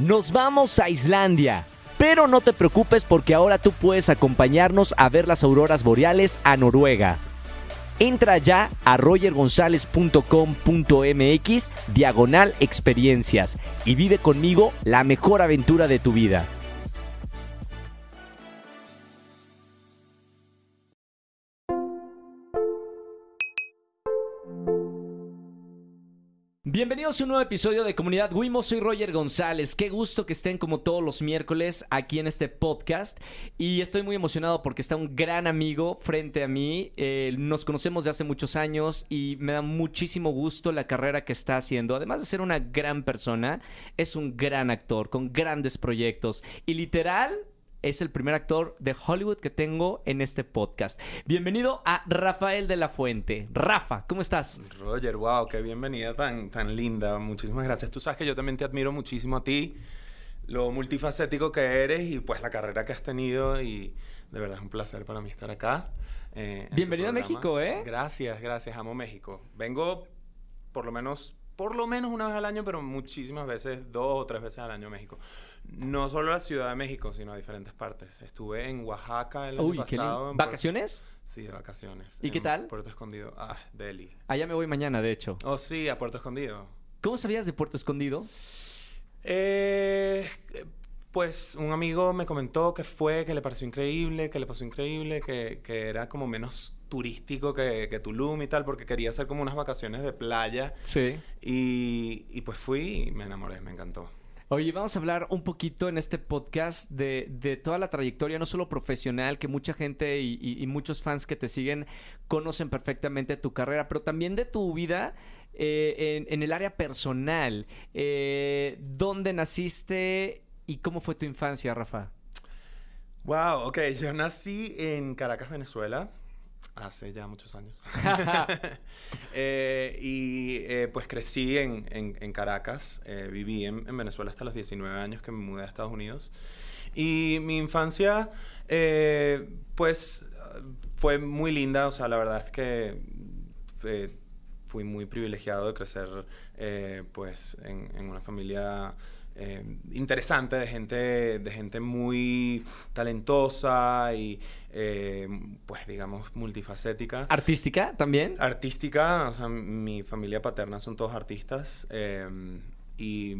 Nos vamos a Islandia. Pero no te preocupes porque ahora tú puedes acompañarnos a ver las auroras boreales a Noruega. Entra ya a rogergonzalez.com.mx diagonal experiencias y vive conmigo la mejor aventura de tu vida. Bienvenidos a un nuevo episodio de Comunidad Wimo. Soy Roger González. Qué gusto que estén como todos los miércoles aquí en este podcast. Y estoy muy emocionado porque está un gran amigo frente a mí. Eh, nos conocemos de hace muchos años y me da muchísimo gusto la carrera que está haciendo. Además de ser una gran persona, es un gran actor con grandes proyectos. Y literal, es el primer actor de Hollywood que tengo en este podcast. Bienvenido a Rafael de la Fuente. Rafa, ¿cómo estás? Roger, wow, qué bienvenida tan, tan linda. Muchísimas gracias. Tú sabes que yo también te admiro muchísimo a ti, lo multifacético que eres y pues la carrera que has tenido y de verdad es un placer para mí estar acá. Eh, Bienvenido a México, ¿eh? Gracias, gracias. Amo México. Vengo por lo menos por lo menos una vez al año, pero muchísimas veces, dos o tres veces al año a México. No solo a la Ciudad de México, sino a diferentes partes. Estuve en Oaxaca el año pasado. ¿Vacaciones? Sí, de vacaciones. ¿Y qué tal? Puerto Escondido. Ah, Delhi. Allá me voy mañana, de hecho. Oh, sí, a Puerto Escondido. ¿Cómo sabías de Puerto Escondido? Eh, pues un amigo me comentó que fue, que le pareció increíble, que le pasó increíble, que, que era como menos turístico que, que, Tulum y tal, porque quería hacer como unas vacaciones de playa. Sí. Y, y pues fui y me enamoré, me encantó. Oye, vamos a hablar un poquito en este podcast de, de toda la trayectoria, no solo profesional, que mucha gente y, muchos fans que te siguen conocen perfectamente tu carrera, pero también de tu vida eh, en, en, el área personal. Eh, ¿Dónde naciste y cómo fue tu infancia, Rafa? Wow, ok, yo nací en Caracas, Venezuela. Hace ya muchos años. eh, y eh, pues crecí en, en, en Caracas. Eh, viví en, en, Venezuela hasta los 19 años que me mudé a Estados Unidos. Y mi infancia, pues, fue muy linda. O sea, la verdad es que fui muy privilegiado de crecer, pues, en una familia eh, interesante, de gente, de gente muy talentosa y, eh, pues, digamos, multifacética. ¿Artística también? Artística, o sea, mi familia paterna son todos artistas. Eh, y,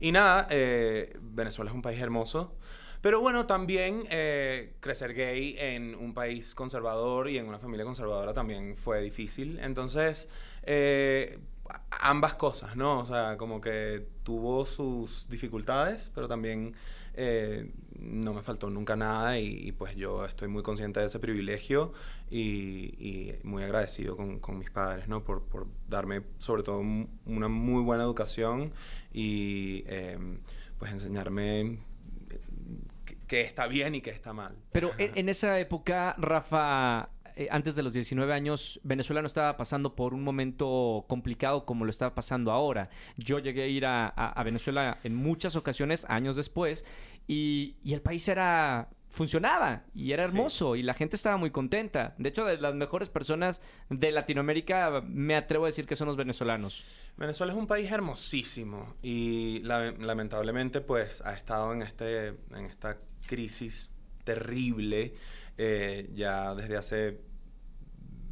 y, nada, Venezuela es un país hermoso. Pero bueno, también eh, crecer gay en un país conservador y en una familia conservadora también fue difícil. Entonces, eh, ambas cosas, ¿no? O sea, como que tuvo sus dificultades, pero también eh, no me faltó nunca nada y, y, pues yo estoy muy consciente de ese privilegio y, y muy agradecido con, con, mis padres, ¿no? Por, por, darme sobre todo una muy buena educación y eh, pues enseñarme que está bien y que está mal. Pero en, en esa época, Rafa, eh, antes de los 19 años, Venezuela no estaba pasando por un momento complicado como lo estaba pasando ahora. Yo llegué a ir a, a, a Venezuela en muchas ocasiones, años después, y, y el país era funcionaba y era hermoso sí. y la gente estaba muy contenta. De hecho, de las mejores personas de Latinoamérica, me atrevo a decir que son los venezolanos. Venezuela es un país hermosísimo y la, lamentablemente pues ha estado en, este, en esta crisis terrible eh, ya desde hace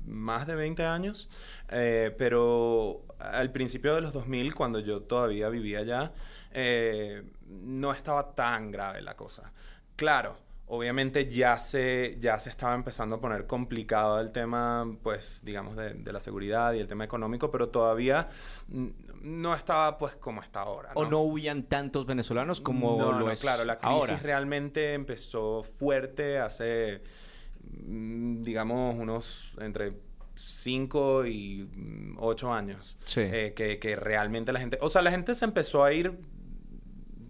más de 20 años, eh, pero al principio de los 2000, cuando yo todavía vivía allá, eh, no estaba tan grave la cosa. Claro, obviamente ya se, ya se estaba empezando a poner complicado el tema, pues, digamos, de, de, la seguridad y el tema económico, pero todavía no estaba, pues, como está ahora. ¿no? O no huían tantos venezolanos como no, lo no, es claro, la crisis ahora. realmente empezó fuerte hace, mm, digamos, unos entre 5 y 8 años. Sí. Eh, que, que realmente la gente, o sea, la gente se empezó a ir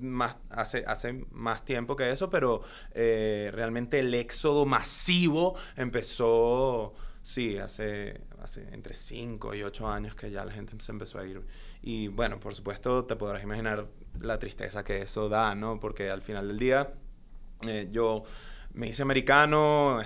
más, hace, hace más tiempo que eso, pero eh, realmente el éxodo masivo empezó, sí, hace, hace entre 5 y 8 años que ya la gente se empezó a ir. Y bueno, por supuesto, te podrás imaginar la tristeza que eso da, ¿no? Porque al final del día, eh, yo me hice americano,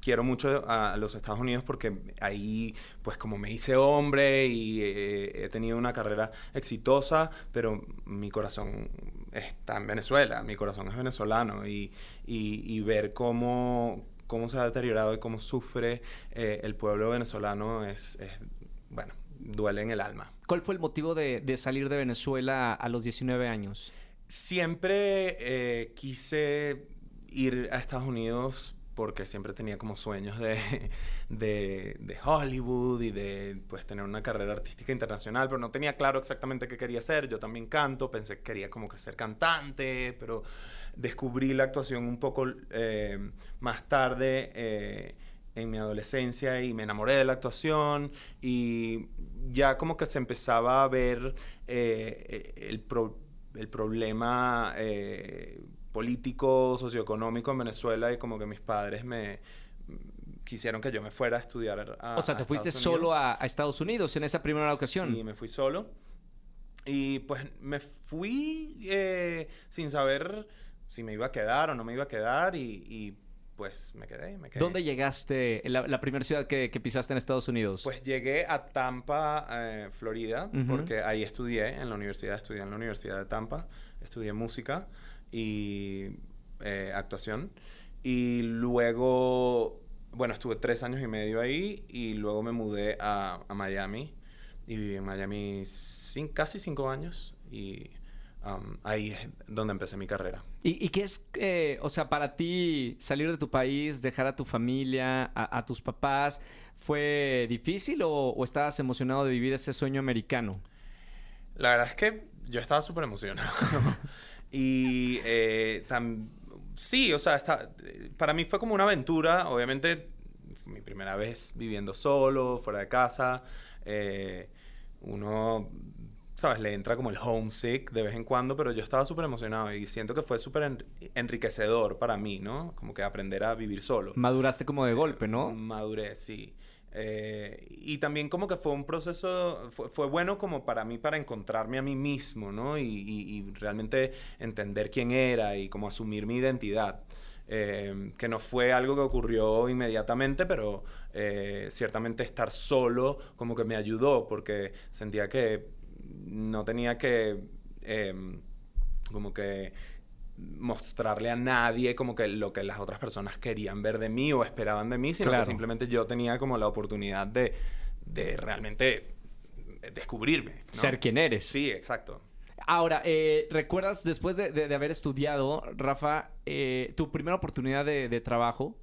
quiero mucho a los Estados Unidos porque ahí, pues como me hice hombre y eh, he tenido una carrera exitosa, pero mi corazón está en Venezuela, mi corazón es venezolano y, y, ver cómo, cómo se ha deteriorado y cómo sufre eh, el pueblo venezolano es, bueno, duele en el alma. ¿Cuál fue el motivo de, de salir de Venezuela a los 19 años? Siempre eh, quise ir a Estados Unidos porque siempre tenía como sueños de, de, Hollywood y de pues tener una carrera artística internacional, pero no tenía claro exactamente qué quería hacer. Yo también canto, pensé que quería como que ser cantante, pero descubrí la actuación un poco eh, más tarde eh, en mi adolescencia y me enamoré de la actuación y ya como que se empezaba a ver eh, el, el problema político, socioeconómico en Venezuela y como que mis padres me quisieron que yo me fuera a estudiar a O sea, te fuiste solo a, Estados Unidos en esa primera ocasión. Sí, me fui solo. Y pues me fui eh, sin saber si me iba a quedar o no me iba a quedar y, pues me quedé, me quedé. ¿Dónde llegaste, la, la primera ciudad que, pisaste en Estados Unidos? Pues llegué a Tampa, eh, Florida, porque ahí estudié en la universidad, estudié en la Universidad de Tampa, estudié música y eh, actuación. Y luego, bueno, estuve tres años y medio ahí y luego me mudé a, Miami y viví en Miami casi cinco años y um, ahí es donde empecé mi carrera. ¿Y, qué es, eh, o sea, para ti salir de tu país, dejar a tu familia, a, tus papás, fue difícil o, o, estabas emocionado de vivir ese sueño americano? La verdad es que yo estaba súper emocionado. Y eh, sí, o sea, para mí fue como una aventura, obviamente, mi primera vez viviendo solo, fuera de casa. Eh, uno, ¿sabes? Le entra como el homesick de vez en cuando, pero yo estaba súper emocionado y siento que fue súper enriquecedor para mí, ¿no? Como que aprender a vivir solo. Maduraste como de golpe, ¿no? Maduré, sí. Eh, y también como que fue un proceso, fue, bueno como para mí para encontrarme a mí mismo, ¿no? Y, realmente entender quién era y como asumir mi identidad. Eh, que no fue algo que ocurrió inmediatamente, pero eh, ciertamente estar solo como que me ayudó porque sentía que no tenía que como que mostrarle a nadie como que lo que las otras personas querían ver de mí o esperaban de mí, sino que simplemente yo tenía como la oportunidad de, de realmente descubrirme. Ser quien eres. Sí, exacto. Ahora, eh, ¿recuerdas después de, haber estudiado, Rafa, eh, tu primera oportunidad de, trabajo?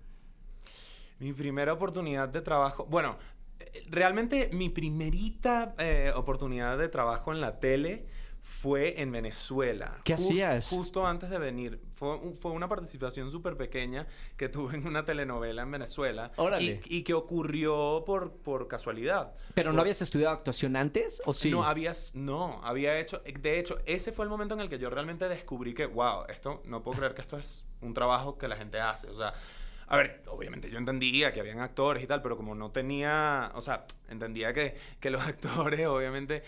Mi primera oportunidad de trabajo, bueno, eh, realmente mi primerita oportunidad de trabajo en la tele fue en Venezuela. ¿Qué hacías? Justo antes de venir. Fue, fue una participación súper pequeña que tuve en una telenovela en Venezuela. Y, y, que ocurrió por, por casualidad. ¿Pero no habías estudiado actuación antes o sí? No, habías, no, había hecho... De hecho, ese fue el momento en el que yo realmente descubrí que, wow, esto, no puedo creer que esto es un trabajo que la gente hace. O sea, a ver, obviamente yo entendía que habían actores y tal, pero como no tenía, o sea, entendía que, que los actores obviamente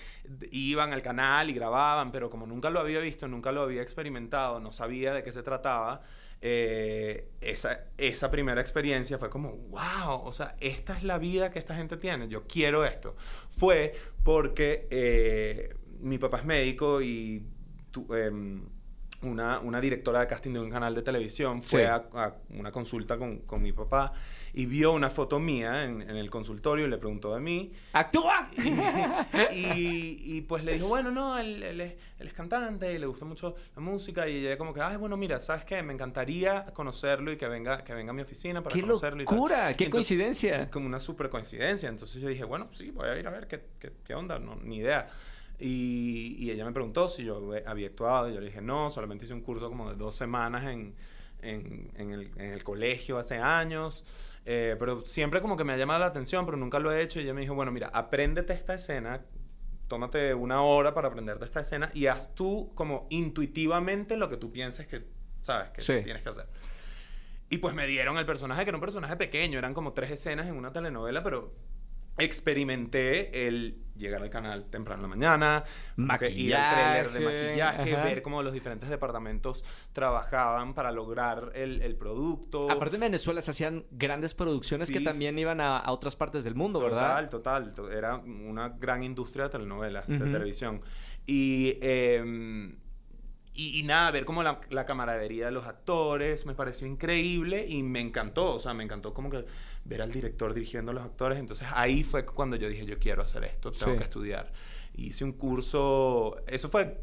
iban al canal y grababan, pero como nunca lo había visto, nunca lo había experimentado, no sabía de qué se trataba, eh, esa, esa primera experiencia fue como, wow, o sea, esta es la vida que esta gente tiene, yo quiero esto. Fue porque eh, mi papá es médico y... Tu, em, una, una, directora de casting de un canal de televisión fue a, una consulta con, con, mi papá y vio una foto mía en, en, el consultorio y le preguntó de mí. ¡Actúa! Y, y, pues le dijo, bueno, no, él, él, es, él, es, cantante y le gusta mucho la música y ella como que, ay, bueno, mira, ¿sabes qué? Me encantaría conocerlo y que venga, que venga a mi oficina para ¡Qué conocerlo. locura! ¡Qué coincidencia! Como una super coincidencia. Entonces yo dije, bueno, sí, voy a ir a ver qué, qué, qué onda, no, ni idea. Y, ella me preguntó si yo había actuado. Y yo le dije, no, solamente hice un curso como de dos semanas en, en, en, el, en el, colegio hace años. Eh, pero siempre como que me ha llamado la atención, pero nunca lo he hecho. Y ella me dijo, bueno, mira, apréndete esta escena, tómate una hora para aprenderte esta escena y haz tú como intuitivamente lo que tú pienses que, ¿sabes? Que tienes que hacer. Y pues me dieron el personaje, que era un personaje pequeño, eran como tres escenas en una telenovela, pero experimenté el llegar al canal temprano en la mañana, ir al trailer de maquillaje, ver cómo los diferentes departamentos trabajaban para lograr el, producto. Aparte en Venezuela se hacían grandes producciones que también iban a, otras partes del mundo, ¿verdad? Total, total. Era una gran industria de telenovelas, de televisión. Y, em, y, y nada, ver como la, la camaradería de los actores, me pareció increíble y me encantó, o sea, me encantó como que ver al director dirigiendo a los actores, entonces ahí fue cuando yo dije, yo quiero hacer esto, tengo Sí. que estudiar. Hice un curso, eso fue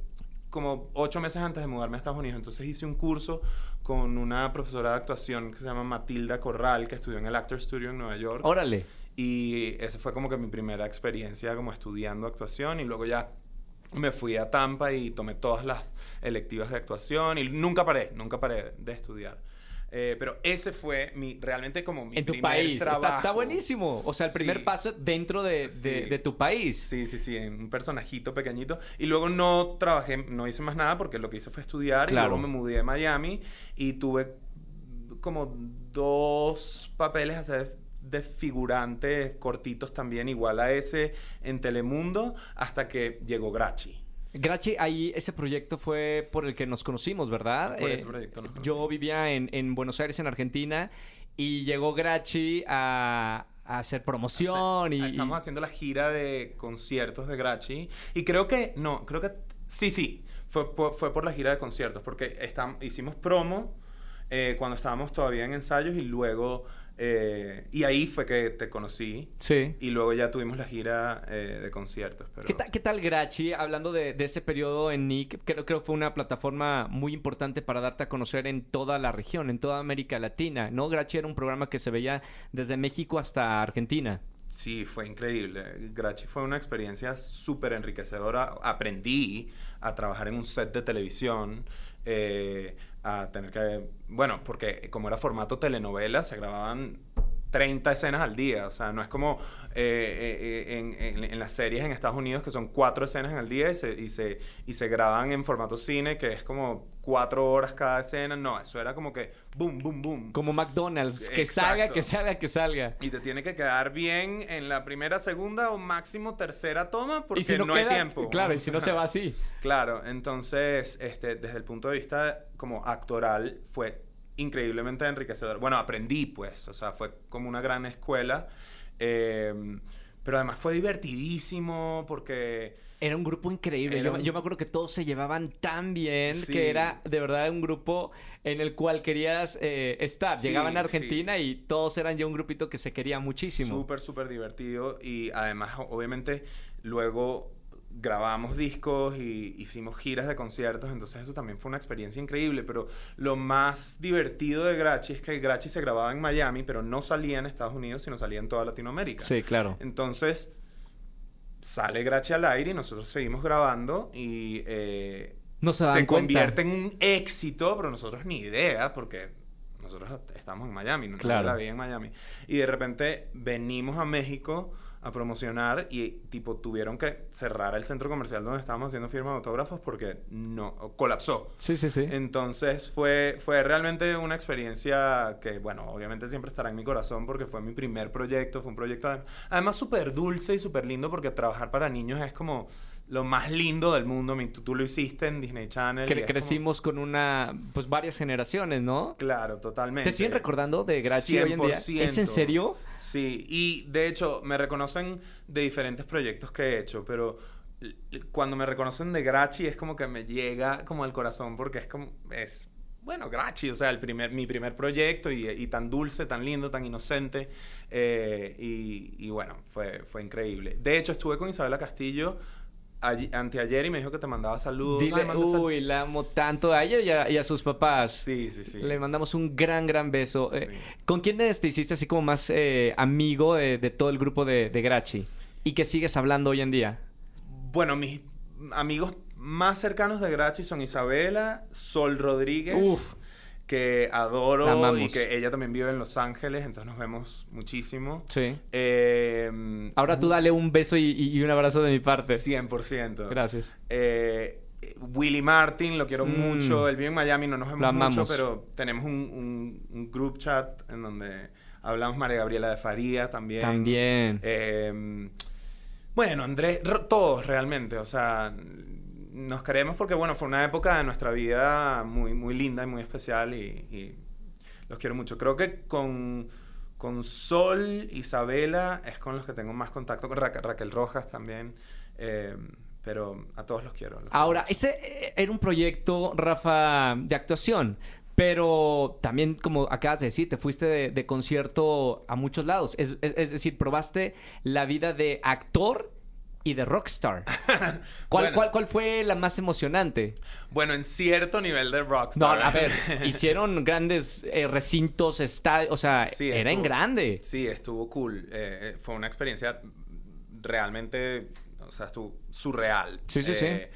como ocho meses antes de mudarme a Estados Unidos, entonces hice un curso con una profesora de actuación que se llama Matilda Corral, que estudió en el Actor Studio en Nueva York. Órale. Y esa fue como que mi primera experiencia como estudiando actuación y luego ya me fui a Tampa y tomé todas las electivas de actuación y nunca paré, nunca paré de estudiar. Eh, pero ese fue mi, realmente como mi en tu primer país. Está, trabajo. está buenísimo. O sea, el primer Sí. paso dentro de, de- Sí. de tu país. Sí, sí, sí, en un personajito pequeñito. Y luego no trabajé, no hice más nada porque lo que hice fue estudiar Claro. y luego me mudé a Miami y tuve como dos papeles así de, de figurantes cortitos también, igual a ese en Telemundo, hasta que llegó Grachi. Grachi, ahí ese proyecto fue por el que nos conocimos, ¿verdad? Eh, Por ese proyecto nos Yo vivía en, en Buenos Aires, en Argentina, y llegó Grachi a, a hacer promoción y... Estamos y- haciendo la gira de conciertos de Grachi. Y creo que, no, creo que, sí, sí, fue, por- fue por la gira de conciertos, porque estam- hicimos promo eh, cuando estábamos todavía en ensayos y luego, eh, y ahí fue que te conocí. Sí. Y luego ya tuvimos la gira eh, de conciertos. Pero... ¿Qué, tal, ¿Qué tal Grachi? Hablando de, de ese periodo en Nick, creo que fue una plataforma muy importante para darte a conocer en toda la región, en toda América Latina, ¿no? Grachi era un programa que se veía desde México hasta Argentina. Sí, fue increíble. Grachi fue una experiencia súper enriquecedora. Aprendí a trabajar en un set de televisión, eh, a tener que... Bueno, porque como era formato telenovela, se grababan 30 escenas al día. O sea, no es como eh, eh, en, en- en las series en Estados Unidos que son cuatro escenas al día y se, y, se, y se graban en formato cine, que es como cuatro horas cada escena. No, eso era como que boom, boom, boom. Como McDonald's, que Exacto. salga, que salga, que salga. Y te tiene que quedar bien en la primera, segunda o máximo tercera toma porque si no, no, queda, hay tiempo. Claro, y si no se va así. Claro, entonces, este, desde el punto de vista como actoral, fue increíblemente enriquecedor. Bueno, aprendí, pues, o sea, fue como una gran escuela. eh, pero además fue divertidísimo porque... Era un grupo increíble. Yo, un- yo me acuerdo que todos se llevaban tan bien Sí. que era de verdad un grupo en el cual querías eh, estar. Sí, Llegaban a sí. Argentina y todos eran ya un grupito que se quería muchísimo. Súper, súper divertido. Y además, obviamente, luego grabamos discos y hicimos giras de conciertos. Entonces, eso también fue una experiencia increíble. Pero lo más divertido de Grachi es que Grachi se grababa en Miami, pero no salía en Estados Unidos, sino salía en toda Latinoamérica. Sí, claro. Entonces, sale Grachi al aire y nosotros seguimos grabando y eh, No se convierte en un éxito, pero nosotros ni idea, porque nosotros estamos en Miami, no Claro. la vi en Miami. Y de repente venimos a México a promocionar y tipo tuvieron que cerrar el centro comercial donde estábamos haciendo firma de autógrafos porque no colapsó. Sí, sí, sí. Entonces fue, fue realmente una experiencia que, bueno, obviamente siempre estará en mi corazón porque fue mi primer proyecto, fue un proyecto adem- además súper dulce y súper lindo porque trabajar para niños es como lo más lindo del mundo. Tú, tú lo hiciste en Disney Channel. Cre- es como- crecimos con una, pues varias generaciones, ¿no? Claro, totalmente. ¿Te siguen recordando de Grachi hoy en día? ¿Es en 100%. serio? Sí, y de hecho me reconocen de diferentes proyectos que he hecho, pero cuando me reconocen de Grachi es como que me llega como al corazón porque es como, es, bueno, Grachi, o sea, el primer, mi primer proyecto y, y tan dulce, tan lindo, tan inocente, eh, y, y bueno, fue, fue increíble. De hecho, estuve con Isabela Castillo ayer- anteayer y me dijo que te mandaba saludos. Dile, Ay, manda sal- uy, la amo tanto a ella y a, y a sus papás. Sí, sí, sí. Le mandamos un gran, gran beso. Eh. ¿Con quién te hiciste así como más eh, amigo de, de todo el grupo de, de Grachi? ¿Y que sigues hablando hoy en día? Bueno, mis amigos más cercanos de Grachi son Isabela, Sol Rodríguez, Uf. Que adoro y que ella también vive en Los Ángeles, entonces nos vemos muchísimo. Sí. Eh, Ahora tú dale un beso y, un abrazo de mi parte. 100%. Gracias. Eh, Willy Martin, lo quiero Mm. mucho. Él vive en Miami, no nos vemos mucho, pero tenemos un, un- un group chat en donde hablamos María Gabriela de Faría también. También. Eh, bueno, Andrés, todos realmente, o sea, nos queremos porque, bueno, fue una época de nuestra vida muy, muy linda y muy especial y, y los quiero mucho. Creo que con, con Sol, Isabela, es con los que tengo más contacto, con Ra- Raquel Rojas también, eh, Pero a todos los quiero. los Ahora, quiero ese eh, era un proyecto, Rafa, de actuación. Pero también, como acabas de decir, te fuiste de, de concierto a muchos lados. Es, es- es decir, probaste la vida de actor y de rockstar. ¿Cuál, Bueno. cuál, cuál fue la más emocionante? Bueno, en cierto nivel de No, rockstar. a ver, hicieron grandes eh, recintos, estadios, o sea, Sí, era en estuvo- grande. Sí, estuvo cool. Eh, eh, fue una experiencia realmente, o sea, estuvo surreal. Sí, sí, Eh,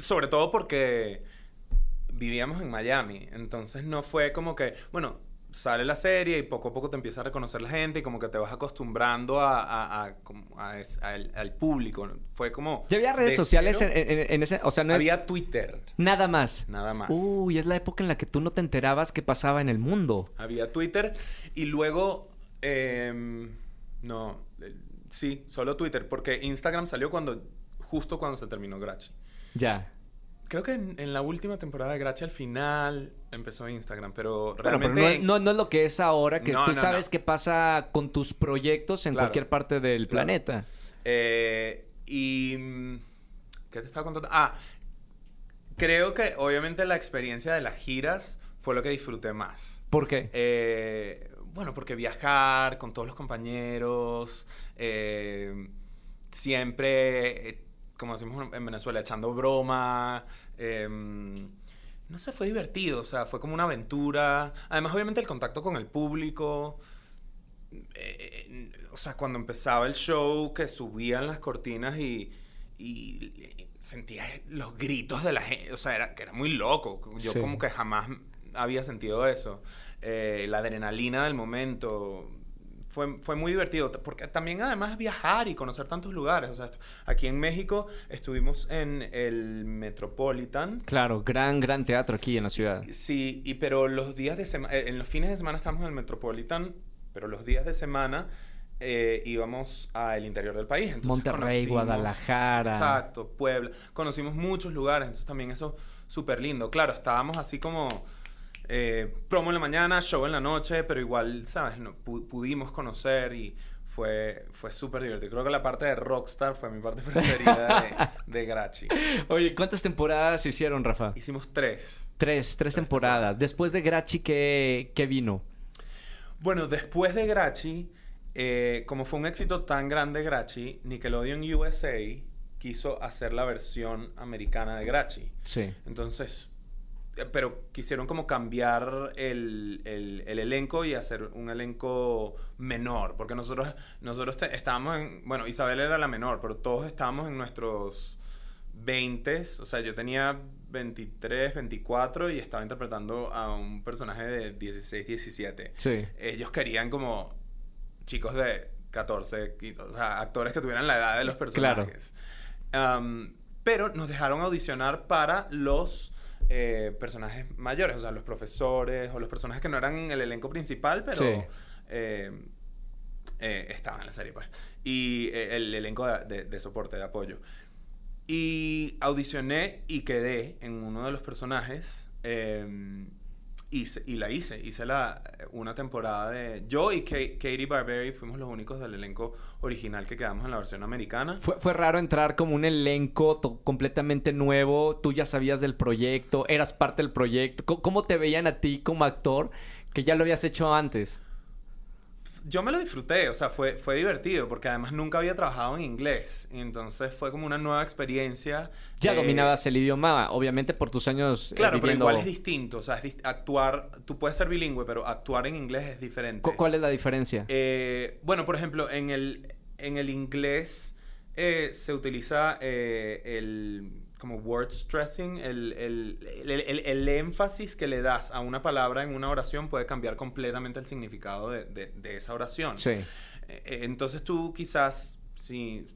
Sobre todo porque vivíamos en Miami, entonces no fue como que, bueno, sale la serie y poco a poco te empieza a reconocer la gente y como que te vas acostumbrando a, a- a- como a es- al, al público. Fue como... ¿Ya había redes de sociales en, cero- en- en ese? O sea, no es Había Twitter, nada más. nada más. Uy, es la época en la que tú no te enterabas qué pasaba en el mundo. Había Twitter y luego... em, no, eh, sí, solo Twitter, porque Instagram salió cuando justo cuando se terminó Grachi. Ya. Creo que en, en la última temporada de Grachi al final empezó Instagram, pero Bueno, realmente... pero no, no- no es lo que es ahora, que No, tú sabes qué pasa con tus proyectos en Claro, cualquier parte del claro. planeta. Eh, y... mm, ¿Qué te estaba contando? Ah, creo que obviamente la experiencia de las giras fue lo que disfruté más. ¿Por qué? Eh, bueno, porque viajar con todos los compañeros, eh, siempre, eh, como decimos en Venezuela, echando broma. Eh, no sé, fue divertido, o sea, fue como una aventura. Además, obviamente, el contacto con el público. eh, o sea, cuando empezaba el show, que subían las cortinas y, y sentía los gritos de la gente. O sea, era, que era muy loco. Yo Sí. como que jamás había sentido eso. Eh, la adrenalina del momento. Fue, fue muy divertido, porque también además viajar y conocer tantos lugares. O sea, aquí en México estuvimos en el Metropolitan. Claro, gran, gran teatro aquí en la ciudad. Sí, y pero los días de semana, en los fines de semana estamos en el Metropolitan, pero los días de semana eh, íbamos al interior del país. Entonces Monterrey, Guadalajara. Exacto, Puebla. Conocimos muchos lugares, entonces también eso súper lindo. Claro, estábamos así como eh, promo en la mañana, show en la noche, pero igual, ¿sabes? No, pu- pudimos conocer y fue, fue súper divertido. Creo que la parte de Rockstar fue mi parte preferida de, de Grachi. Oye, ¿cuántas temporadas hicieron, Rafa? Hicimos tres. Tres, tres temporadas. Después de Grachi, ¿qué, qué vino? Bueno, después de Grachi, eh, como fue un éxito tan grande Grachi, Nickelodeon USA quiso hacer la versión americana de Grachi. Sí. Entonces, pero quisieron como cambiar el, el- el elenco y hacer un elenco menor, porque nosotros, nosotros te- estábamos en, bueno, Isabel era la menor, pero todos estábamos en nuestros 20, o sea, yo tenía 23, 24 y estaba interpretando a un personaje de 16, 17 Sí. ellos querían como chicos de 14, 15, o sea, actores que tuvieran la edad de los personajes. Am, pero nos dejaron audicionar para los eh, personajes mayores, o sea, los profesores o los personajes que no eran el elenco principal, pero Sí. eh, eh, estaban en la serie, pues. Y el elenco de, de- de soporte, de apoyo. Y audicioné y quedé en uno de los personajes. Eh, y la hice. Hice la, una temporada de... Yo y Ka- Katie Barberi fuimos los únicos del elenco original que quedamos en la versión americana. Fue, fue raro entrar como un elenco completamente nuevo. Tú ya sabías del proyecto, eras parte del proyecto. ¿Cómo, cómo te veían a ti como actor que ya lo habías hecho antes? Yo me lo disfruté, o sea, fue, fue divertido porque además nunca había trabajado en inglés. Entonces fue como una nueva experiencia. Ya Eh, dominabas el idioma, obviamente por tus años eh, Claro, pero viviendo- igual es distinto. O sea, es actuar... Tú puedes ser bilingüe, pero actuar en inglés es diferente. Cu- ¿Cuál es la diferencia? Eh, bueno, por ejemplo, en el, en el inglés eh, se utiliza eh, el como word stressing, el, el, el- el- énfasis que le das a una palabra en una oración puede cambiar completamente el significado de, de- de esa oración. Sí. Eh, Entonces tú quizás, si,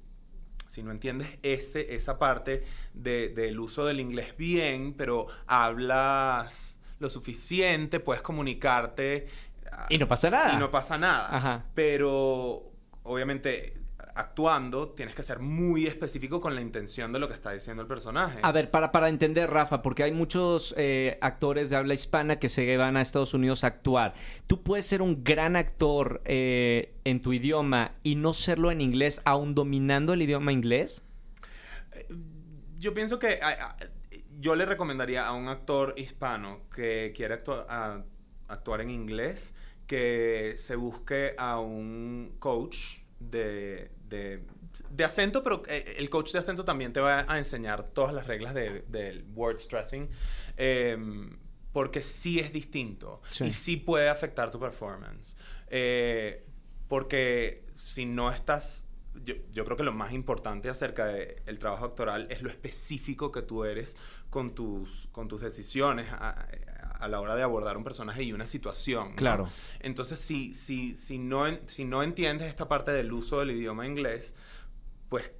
si no entiendes ese, esa parte de- del uso del inglés bien, pero hablas lo suficiente, puedes comunicarte. ah, Y no pasa nada. y no pasa nada. Ajá. Pero obviamente actuando tienes que ser muy específico con la intención de lo que está diciendo el personaje. A ver, para, para entender, Rafa, porque hay muchos eh, actores de habla hispana que se van a Estados Unidos a actuar. Tú puedes ser un gran actor eh, en tu idioma y no serlo en inglés, aún dominando el idioma inglés. yo pienso que a- a- yo le recomendaría a un actor hispano que quiere actua- a- actuar en inglés que se busque a un coach de, de, de acento, pero eh, el coach de acento también te va a enseñar todas las reglas de- del word stressing. em, porque sí es distinto Sí. y sí puede afectar tu performance. Eh, porque si no estás yo, yo creo que lo más importante acerca del trabajo actoral es lo específico que tú eres con tus, con tus decisiones a, a la hora de abordar un personaje y una situación. ¿no? Claro. Entonces, si, si, si, no, si no entiendes esta parte del uso del idioma inglés, pues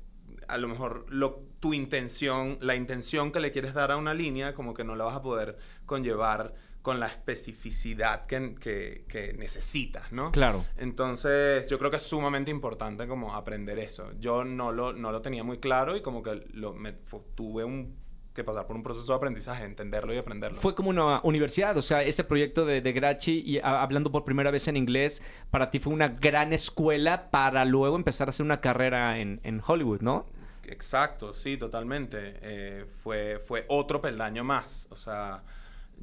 a lo mejor lo, tu intención, la intención que le quieres dar a una línea, como que no la vas a poder conllevar con la especificidad que, que, que necesitas, ¿no? Claro. Entonces, yo creo que es sumamente importante como aprender eso. Yo no lo, no lo tenía muy claro y como que lo, me, tuve un, que pasar por un proceso de aprendizaje, entenderlo y aprenderlo. Fue como una universidad, o sea, ese proyecto de, de Grachi y a- hablando por primera vez en inglés, para ti fue una gran escuela para luego empezar a hacer una carrera en, en Hollywood, ¿no? Exacto, sí, totalmente. Eh, fue, fue otro peldaño más. O sea,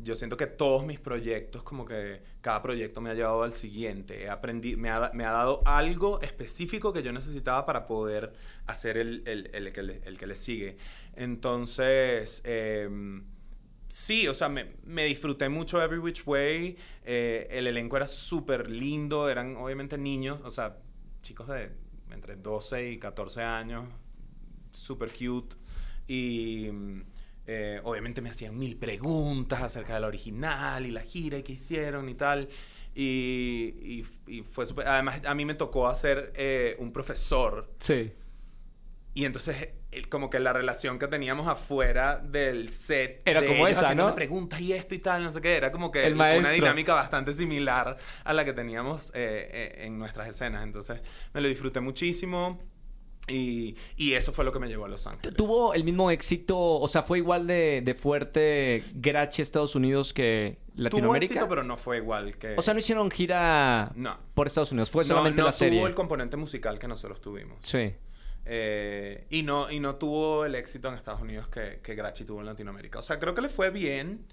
yo siento que todos mis proyectos, como que cada proyecto me ha llevado al siguiente. He aprendi- me, ha, me ha dado algo específico que yo necesitaba para poder hacer el, el- el que, le, el que le sigue. Entonces, em, sí, o sea, me, me disfruté mucho Every Which Way. Eh, el elenco era súper lindo, eran obviamente niños, o sea, chicos de entre 12 y 14 años, súper cute. Y mm, eh, obviamente me hacían mil preguntas acerca de la original y la gira y qué hicieron y tal. Y, y- fue súper... Además, a mí me tocó hacer eh, un profesor. Sí. Y entonces, el- como que la relación que teníamos afuera del set... Era de como ellos esa, ¿no? preguntas y esto y tal, no sé qué. Era como que El una dinámica bastante similar a la que teníamos eh, eh, en nuestras escenas. Entonces, me lo disfruté muchísimo. Y, y eso fue lo que me llevó a Los Ángeles. ¿Tuvo el mismo éxito, o sea, fue igual de, de fuerte Grachi Estados Unidos que Tuvo Latinoamérica? éxito, pero no fue igual que... O sea, no hicieron gira No. por Estados Unidos, fue No, solamente no la serie. tuvo el componente musical que nosotros tuvimos. Sí. Eh, y, no, y no tuvo el éxito en Estados Unidos que, que Grachi tuvo en Latinoamérica. O sea, creo que le fue bien,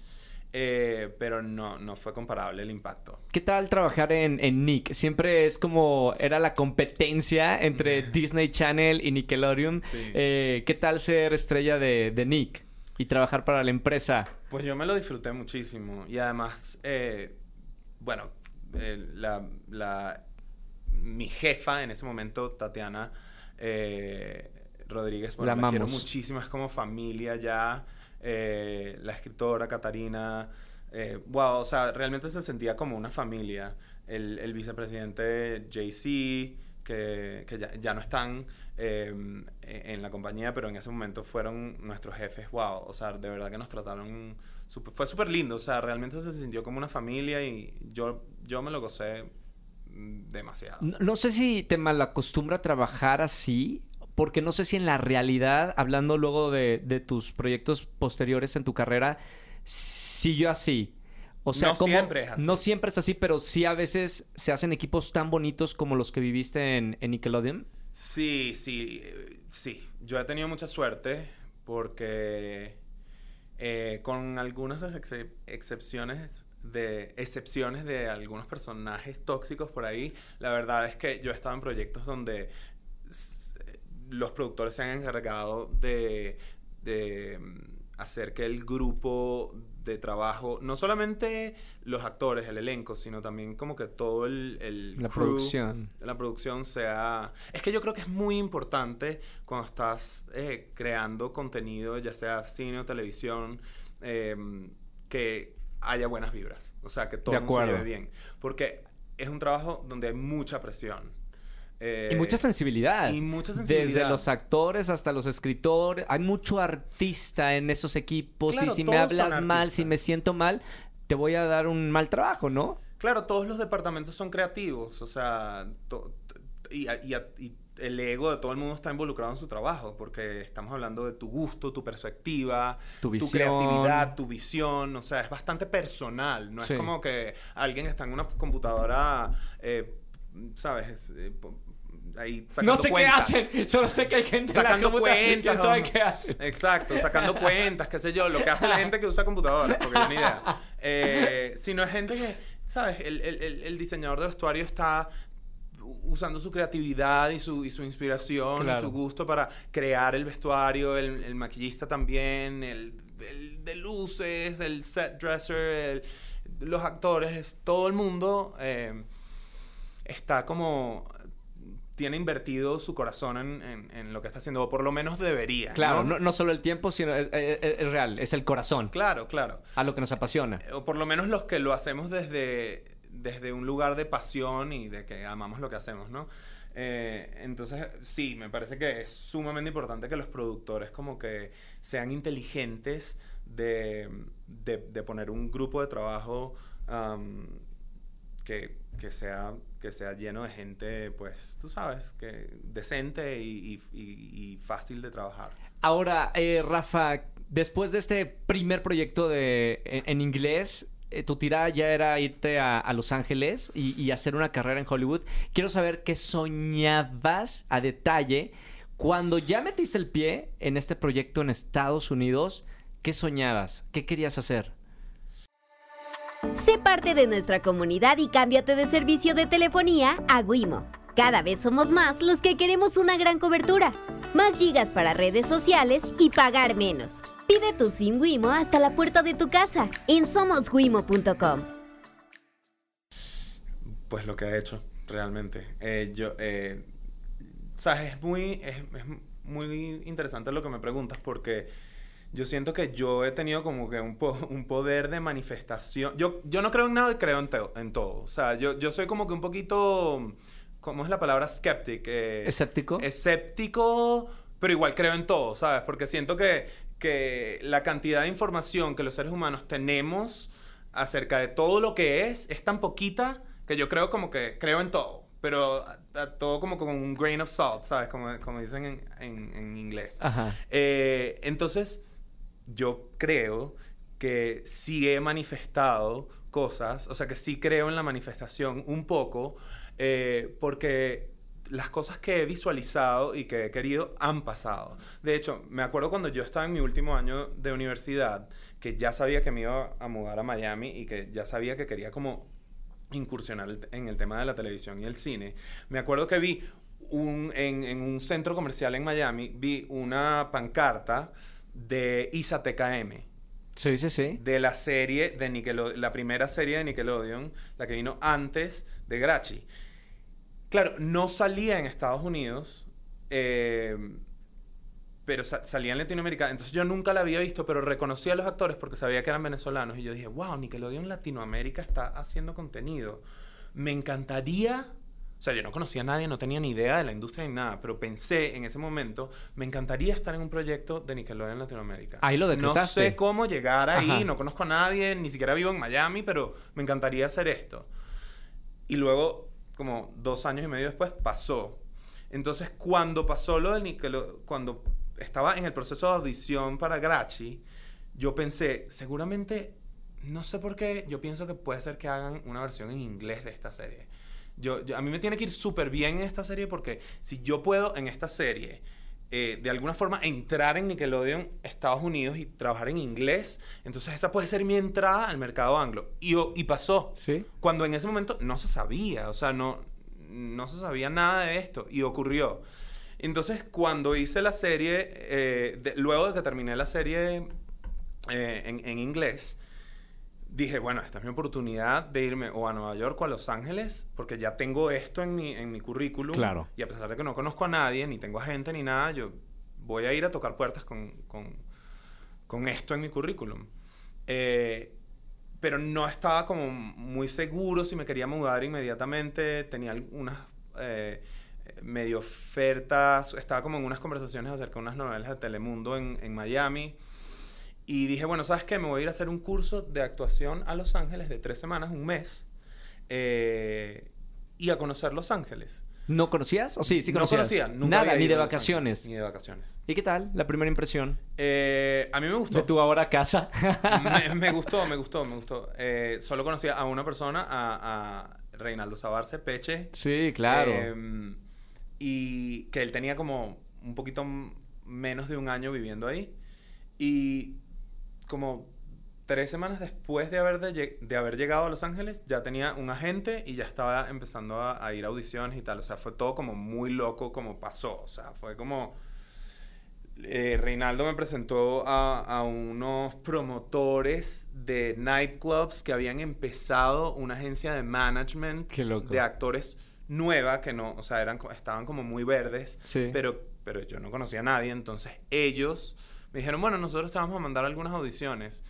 eh, pero no, no fue comparable el impacto. ¿Qué tal trabajar en, en Nick? Siempre es como era la competencia entre Disney Channel y Nickelodeon. Sí. Eh, ¿Qué tal ser estrella de, de Nick y trabajar para la empresa? Pues yo me lo disfruté muchísimo. Y además, eh, bueno, eh, la, la- mi jefa en ese momento, Tatiana eh, Rodríguez, bueno, La la, quiero muchísimo, es como familia ya. Eh, la escritora Catarina, eh, wow, o sea, realmente se sentía como una familia. El, el vicepresidente JC, que, que ya, ya no están eh, en la compañía, pero en ese momento fueron nuestros jefes, wow, o sea, de verdad que nos trataron, fue súper lindo, o sea, realmente se sintió como una familia y yo, yo me lo gocé demasiado. No, no sé si te malacostumbra trabajar así, porque no sé si en la realidad, hablando luego de, de tus proyectos posteriores en tu carrera, siguió así. O sea, No como- siempre es así. No siempre es así, pero sí a veces se hacen equipos tan bonitos como los que viviste en, en Nickelodeon. Sí, sí, eh, sí. Yo he tenido mucha suerte porque eh, con algunas excep- excepciones de excepciones de algunos personajes tóxicos por ahí, la verdad es que yo he estado en proyectos donde s- los productores se han encargado de, de mm, hacer que el grupo de trabajo, no solamente los actores, el elenco, sino también como que todo el, el La crew, producción. la producción sea... Es que yo creo que es muy importante cuando estás eh, creando contenido, ya sea cine o televisión, eh, que haya buenas vibras. O sea, que todo De el mundo se lleve bien. Porque es un trabajo donde hay mucha presión. Eh, Y mucha sensibilidad. y mucha Desde sensibilidad. los actores hasta los escritores. Hay mucho artista en esos equipos. Claro, y si me hablas mal, si me siento mal, te voy a dar un mal trabajo, ¿no? Claro, todos los departamentos son creativos, o sea, y, y- y el ego de todo el mundo está involucrado en su trabajo, porque estamos hablando de tu gusto, tu perspectiva, Tu visión. creatividad, tu visión, o sea, es bastante personal, no Sí. es como que alguien está en una computadora, eh, ¿sabes? Es, eh, po- ahí sacando No sé cuentas. qué hacen, solo sé que hay gente en la Sacando computadora que cuentas. sabe ¿no? qué hacen. Exacto, sacando cuentas, qué sé yo, lo que hace la gente que usa computadoras, porque ni idea. Eh, sino es gente que, ¿sabes? El- el diseñador de vestuario está usando su creatividad y su, y su inspiración y su gusto para crear el vestuario, el, el maquillista también, el, el de luces, el set dresser, el- los actores, es- todo el mundo eh, está como tiene invertido su corazón en, en- en lo que está haciendo, o por lo menos debería. Claro, ¿no? no, no solo el tiempo, sino es, es- es real, es el corazón, Claro, claro. a lo que nos apasiona. O por lo menos los que lo hacemos desde, desde un lugar de pasión y de que amamos lo que hacemos, ¿no? Eh, entonces, sí, me parece que es sumamente importante que los productores como que sean inteligentes de, de- de poner un grupo de trabajo am, que, que sea, que sea lleno de gente, pues, tú sabes, que decente y- y- y fácil de trabajar. Ahora, eh, Rafa, después de este primer proyecto de, en, en inglés, eh, tu tirada ya era irte a, Los Ángeles y, y hacer una carrera en Hollywood. Quiero saber qué soñabas a detalle cuando ya metiste el pie en este proyecto en Estados Unidos. ¿Qué soñabas? ¿Qué querías hacer? Sé parte de nuestra comunidad y cámbiate de servicio de telefonía a Wimo. Cada vez somos más los que queremos una gran cobertura, más gigas para redes sociales y pagar menos. Pide tu SIM Wimo hasta la puerta de tu casa en somoswimo.com. Pues lo que ha hecho, realmente. Eh, yo, eh, sabes, es muy, es, es muy interesante lo que me preguntas porque yo siento que yo he tenido como que un, po- un poder de manifestación. Yo, yo no creo en nada y creo en, en todo. O sea, yo, yo soy como que un poquito, ¿cómo es la palabra? Skeptic. eh, ¿Escéptico? escéptico, pero igual creo en todo, ¿sabes? Porque siento que, que la cantidad de información que los seres humanos tenemos acerca de todo lo que es es tan poquita que yo creo como que creo en todo. Pero a- a todo como con un grain of salt, ¿sabes? Como, como dicen en, en- en inglés. Ajá. Eh, entonces, yo creo que sí he manifestado cosas, o sea, que sí creo en la manifestación un poco, eh, porque las cosas que he visualizado y que he querido han pasado. De hecho, me acuerdo cuando yo estaba en mi último año de universidad, que ya sabía que me iba a mudar a Miami y que ya sabía que quería como incursionar en el tema de la televisión y el cine. Me acuerdo que vi un, en, en un centro comercial en Miami, vi una pancarta de Isa TKM, Sí, sí, sí. de la serie de Nickelodeon, la primera serie de Nickelodeon, la que vino antes de Grachi. Claro, no salía en Estados Unidos, eh, pero sa- salía en Latinoamérica. Entonces yo nunca la había visto, pero reconocía a los actores porque sabía que eran venezolanos. Y yo dije, wow, Nickelodeon Latinoamérica está haciendo contenido. Me encantaría... O sea, yo no conocía a nadie, no tenía ni idea de la industria ni nada, pero pensé en ese momento, me encantaría estar en un proyecto de Nickelodeon Latinoamérica. Ahí lo No decretaste. sé cómo llegar ahí, Ajá. no conozco a nadie, ni siquiera vivo en Miami, pero me encantaría hacer esto. Y luego, como dos años y medio después, pasó. Entonces, cuando pasó lo del Nickelodeon, cuando estaba en el proceso de audición para Grachi, yo pensé, seguramente, no sé por qué, yo pienso que puede ser que hagan una versión en inglés de esta serie. Yo, yo- a mí me tiene que ir súper bien en esta serie porque si yo puedo en esta serie eh, de alguna forma entrar en Nickelodeon Estados Unidos y trabajar en inglés, entonces esa puede ser mi entrada al mercado anglo. Y, y pasó. Sí. Cuando en ese momento no se sabía, o sea, no, no se sabía nada de esto y ocurrió. Entonces, cuando hice la serie, eh, de- luego de que terminé la serie eh, en, en inglés, dije, bueno, esta es mi oportunidad de irme o a Nueva York o a Los Ángeles, porque ya tengo esto en mi, en mi currículum. Claro. Y a pesar de que no conozco a nadie, ni tengo agente ni nada, yo voy a ir a tocar puertas con, con, con esto en mi currículum. Eh, pero no estaba como muy seguro si me quería mudar inmediatamente. Tenía algunas eh, medio ofertas. Estaba como en unas conversaciones acerca de unas novelas de Telemundo en, en Miami. Y dije, bueno, ¿sabes qué? Me voy a ir a hacer un curso de actuación a Los Ángeles de tres semanas, un mes. eh, y a conocer Los Ángeles. ¿No conocías? ¿O sí, sí no conocías? conocía, nunca Nada, había ni ido de a Los Ángeles, vacaciones. Ni de vacaciones. ¿Y qué tal? La primera impresión Eh, a mí me gustó. de tu ahora casa. me, me gustó, me gustó, me gustó. Eh, solo conocía a una persona, a, a Reinaldo Sabarce, Peche. sí, claro. Eh, y que él tenía como un poquito menos de un año viviendo ahí. Y como tres semanas después de haber, de, haber llegado a Los Ángeles, ya tenía un agente y ya estaba empezando a, a ir a audiciones y tal. O sea, fue todo como muy loco como pasó. O sea, fue como... eh, Reinaldo me presentó a, a unos promotores de nightclubs que habían empezado una agencia de management de actores nueva que no, o sea, eran, estaban como muy verdes, Sí. pero, pero yo no conocía a nadie, entonces ellos me dijeron, bueno, nosotros te vamos a mandar algunas audiciones.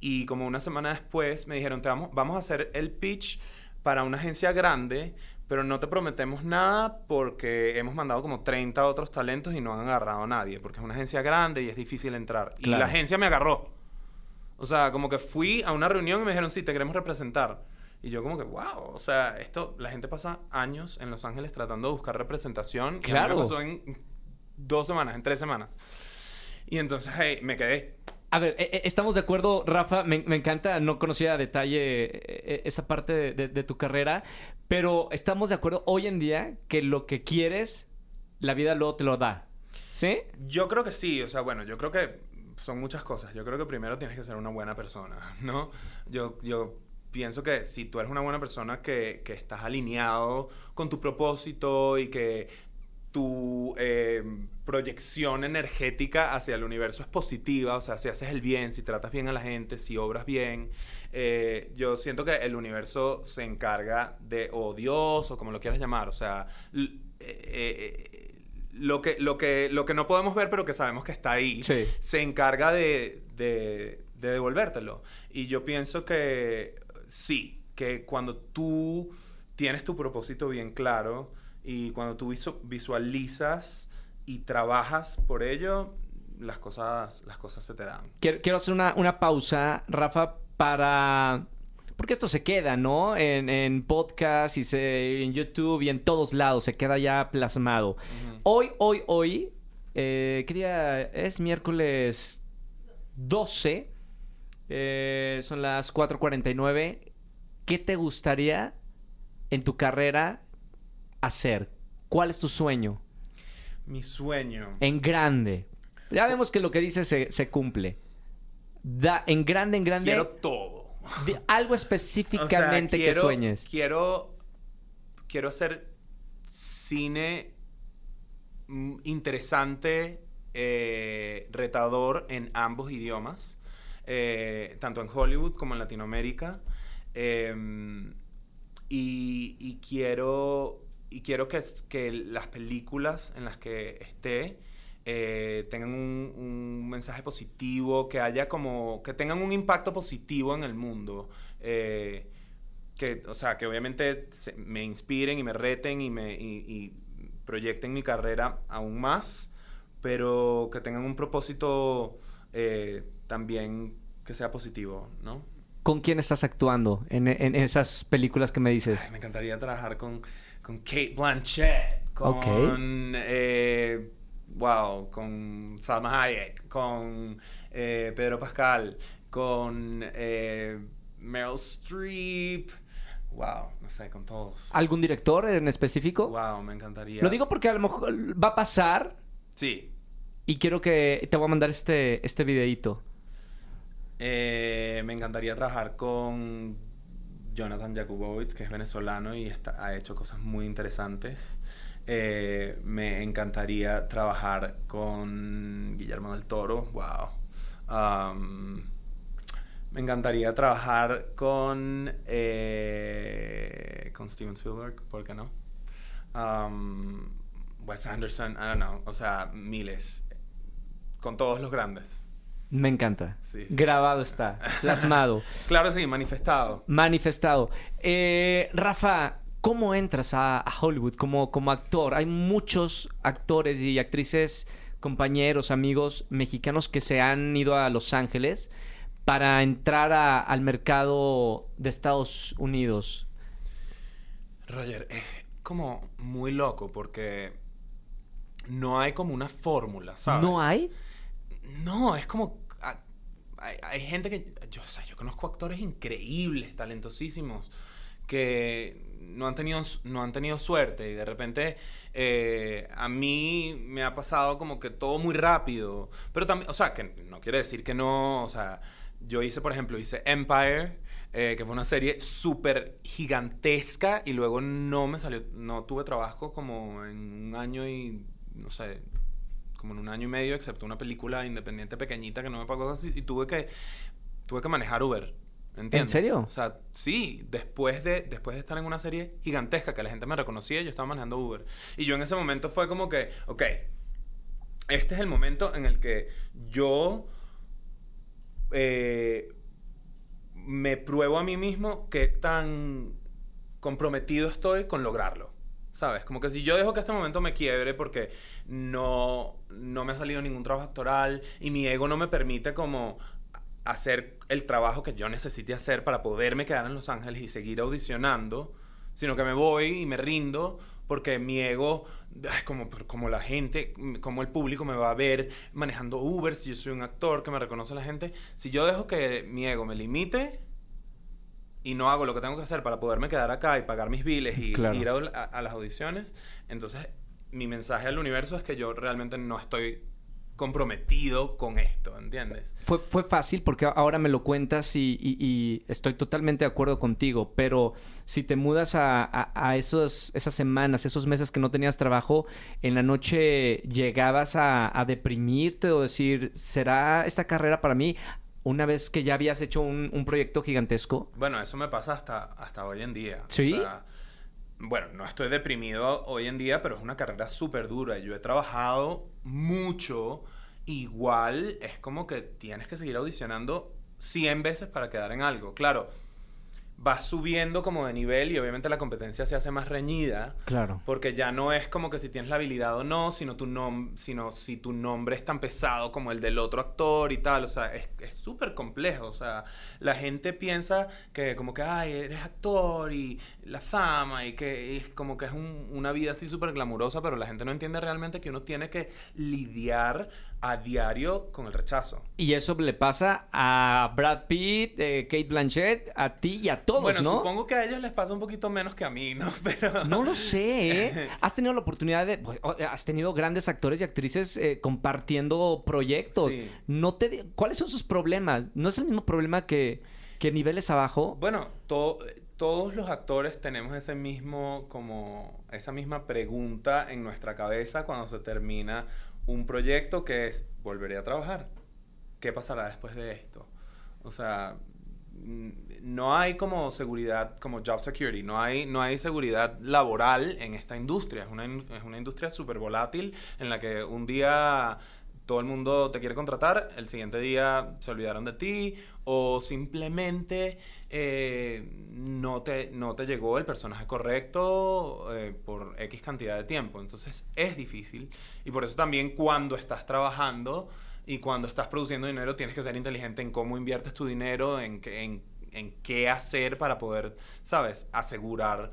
Y como una semana después me dijeron, te vamos, vamos a hacer el pitch para una agencia grande, pero no te prometemos nada porque hemos mandado como 30 otros talentos y no han agarrado a nadie, porque es una agencia grande y es difícil entrar. Y Claro. la agencia me agarró. O sea, como que fui a una reunión y me dijeron, sí, te queremos representar. Y yo como que, wow, o sea, esto, la gente pasa años en Los Ángeles tratando de buscar representación. y a mí Claro. me pasó en dos semanas, en tres semanas. Y entonces, hey, me quedé. A ver, eh, eh, estamos de acuerdo, Rafa. Me, me encanta, no conocía a detalle eh, esa parte de, de- de tu carrera, pero estamos de acuerdo hoy en día que lo que quieres, la vida luego te lo da. ¿Sí? Yo creo que sí, o sea, bueno, yo creo que son muchas cosas. Yo creo que primero tienes que ser una buena persona, ¿no? Yo, yo pienso que si tú eres una buena persona que, que estás alineado con tu propósito y que tu eh, proyección energética hacia el universo es positiva, o sea, si haces el bien, si tratas bien a la gente, si obras bien, eh, yo siento que el universo se encarga de, o Dios, o como lo quieras llamar, o sea, eh, eh, lo, que, lo, que, lo que no podemos ver, pero que sabemos que está ahí, Sí. se encarga de, de, de devolvértelo. Y yo pienso que sí, que cuando tú tienes tu propósito bien claro y cuando tú visu- visualizas y trabajas por ello, las cosas, las cosas se te dan. Quiero, quiero hacer una, una pausa, Rafa, para... Porque esto se queda, ¿no? En, en podcast y se, en YouTube y en todos lados se queda ya plasmado. Hoy, hoy, hoy, eh, ¿qué día es? Miércoles 12. eh, son las 4.49. ¿Qué te gustaría en tu carrera hacer? ¿Cuál es tu sueño? Mi sueño. En grande. Ya vemos que lo que dices se, se cumple. Da, en grande, en grande. Quiero todo. de algo O sea, específicamente quiero- que sueñes. Quiero, quiero hacer cine mm, interesante, eh, retador en ambos idiomas, eh, tanto en Hollywood como en Latinoamérica. Em, y, y quiero, y quiero que, que las películas en las que esté eh, tengan un, un mensaje positivo, que haya como, que tengan un impacto positivo en el mundo. eh, que, o sea, que obviamente se- me inspiren y me reten y me y, y proyecten mi carrera aún más, pero que tengan un propósito eh, también que sea positivo, ¿no? ¿Con quién estás actuando en, en esas películas que me dices? Ay, me encantaría trabajar con, con Kate Blanchett, con... Ok. eh, wow, con Salma Hayek, con eh, Pedro Pascal, con eh, Meryl Streep. Wow, no sé, con todos. ¿Algún director en específico? Wow, me encantaría. Lo digo porque a lo mejor va a pasar Sí. y quiero que te voy a mandar este, este videíto. Eh, me encantaría trabajar con Jonathan Jakubowicz, que es venezolano y está- ha hecho cosas muy interesantes. Eh, me encantaría trabajar con Guillermo del Toro. Wow. Me encantaría trabajar con, eh, con Steven Spielberg, ¿por qué no? Wes Anderson, I don't know. O sea, miles. Con todos los grandes. Me encanta. Sí, sí. Grabado está, plasmado, Claro, sí, manifestado. manifestado. Eh, Rafa, ¿cómo entras a, a Hollywood como, como actor? Hay muchos actores y actrices, compañeros, amigos mexicanos que se han ido a Los Ángeles para entrar a- al mercado de Estados Unidos. Roger, es como muy loco porque no hay como una fórmula, ¿sabes? ¿No hay? No, es como... Hay, hay gente que... Yo, o sea, yo conozco actores increíbles, talentosísimos, que no han tenido, no han tenido suerte y de repente eh, a mí me ha pasado como que todo muy rápido. Pero también, o sea, que no quiere decir que no, o sea, yo hice, por ejemplo, hice Empire, eh, que fue una serie súper gigantesca y luego no me salió, no tuve trabajo como en un año y, no sé, como en un año y medio, excepto una película independiente pequeñita que no me pagó así y tuve que, tuve que manejar Uber. ¿Entiendes? ¿En serio? O sea, sí, después de, después de estar en una serie gigantesca que la gente me reconocía, yo estaba manejando Uber. Y yo en ese momento fue como que, ok, este es el momento en el que yo eh, me pruebo a mí mismo qué tan comprometido estoy con lograrlo. ¿Sabes? Como que si yo dejo que este momento me quiebre porque no, no me ha salido ningún trabajo actoral y mi ego no me permite como hacer el trabajo que yo necesite hacer para poderme quedar en Los Ángeles y seguir audicionando, sino que me voy y me rindo porque mi ego, como, como la gente, como el público me va a ver manejando Uber, si yo soy un actor que me reconoce la gente, si yo dejo que mi ego me limite y no hago lo que tengo que hacer para poderme quedar acá y pagar mis biles y ir a las audiciones, entonces mi mensaje al universo es que yo realmente no estoy comprometido con esto, ¿entiendes? Fue, fue fácil porque ahora me lo cuentas y, estoy totalmente de acuerdo contigo, pero si te mudas a, esos, esas semanas, esos meses que no tenías trabajo, en la noche llegabas a, deprimirte o decir, ¿será esta carrera para mí? Una vez que ya habías hecho un, proyecto gigantesco. Bueno, eso me pasa hasta, hasta hoy en día. Sí. bueno, no estoy deprimido hoy en día, pero es una carrera súper dura. Yo he trabajado mucho, igual es como que tienes que seguir audicionando 100 veces para quedar en algo. Claro, vas subiendo como de nivel y obviamente la competencia se hace más reñida. Claro. Porque ya no es como que si tienes la habilidad o no, sino, tu sino si tu nombre es tan pesado como el del otro actor y tal. O sea, es súper complejo. O sea, la gente piensa que como que, ay, eres actor y la fama y que es como que es una vida así súper glamurosa, pero la gente no entiende realmente que uno tiene que lidiar a diario con el rechazo. Y eso le pasa a Brad Pitt, eh, Kate Blanchett, a ti y a todos, bueno, ¿no? supongo que a ellos les pasa un poquito menos que a mí, ¿no? Pero... No lo sé, ¿eh? Has tenido la oportunidad de... Pues, has tenido grandes actores y actrices eh, compartiendo proyectos. No te... ¿Cuáles son sus problemas? ¿No es el mismo problema que, que niveles abajo? Bueno, todos los actores tenemos ese mismo, como... Esa misma pregunta en nuestra cabeza cuando se termina un proyecto que es, volveré a trabajar. ¿Qué pasará después de esto? O sea, no hay como seguridad, como job security, no hay, no hay seguridad laboral en esta industria. Es una, es una industria súper volátil en la que un día todo el mundo te quiere contratar, el siguiente día se olvidaron de ti o simplemente eh, no, te, no te llegó el personaje correcto eh, por X cantidad de tiempo. Entonces es difícil y por eso también cuando estás trabajando y cuando estás produciendo dinero tienes que ser inteligente en cómo inviertes tu dinero, en, en, en qué hacer para poder, ¿sabes?, asegurar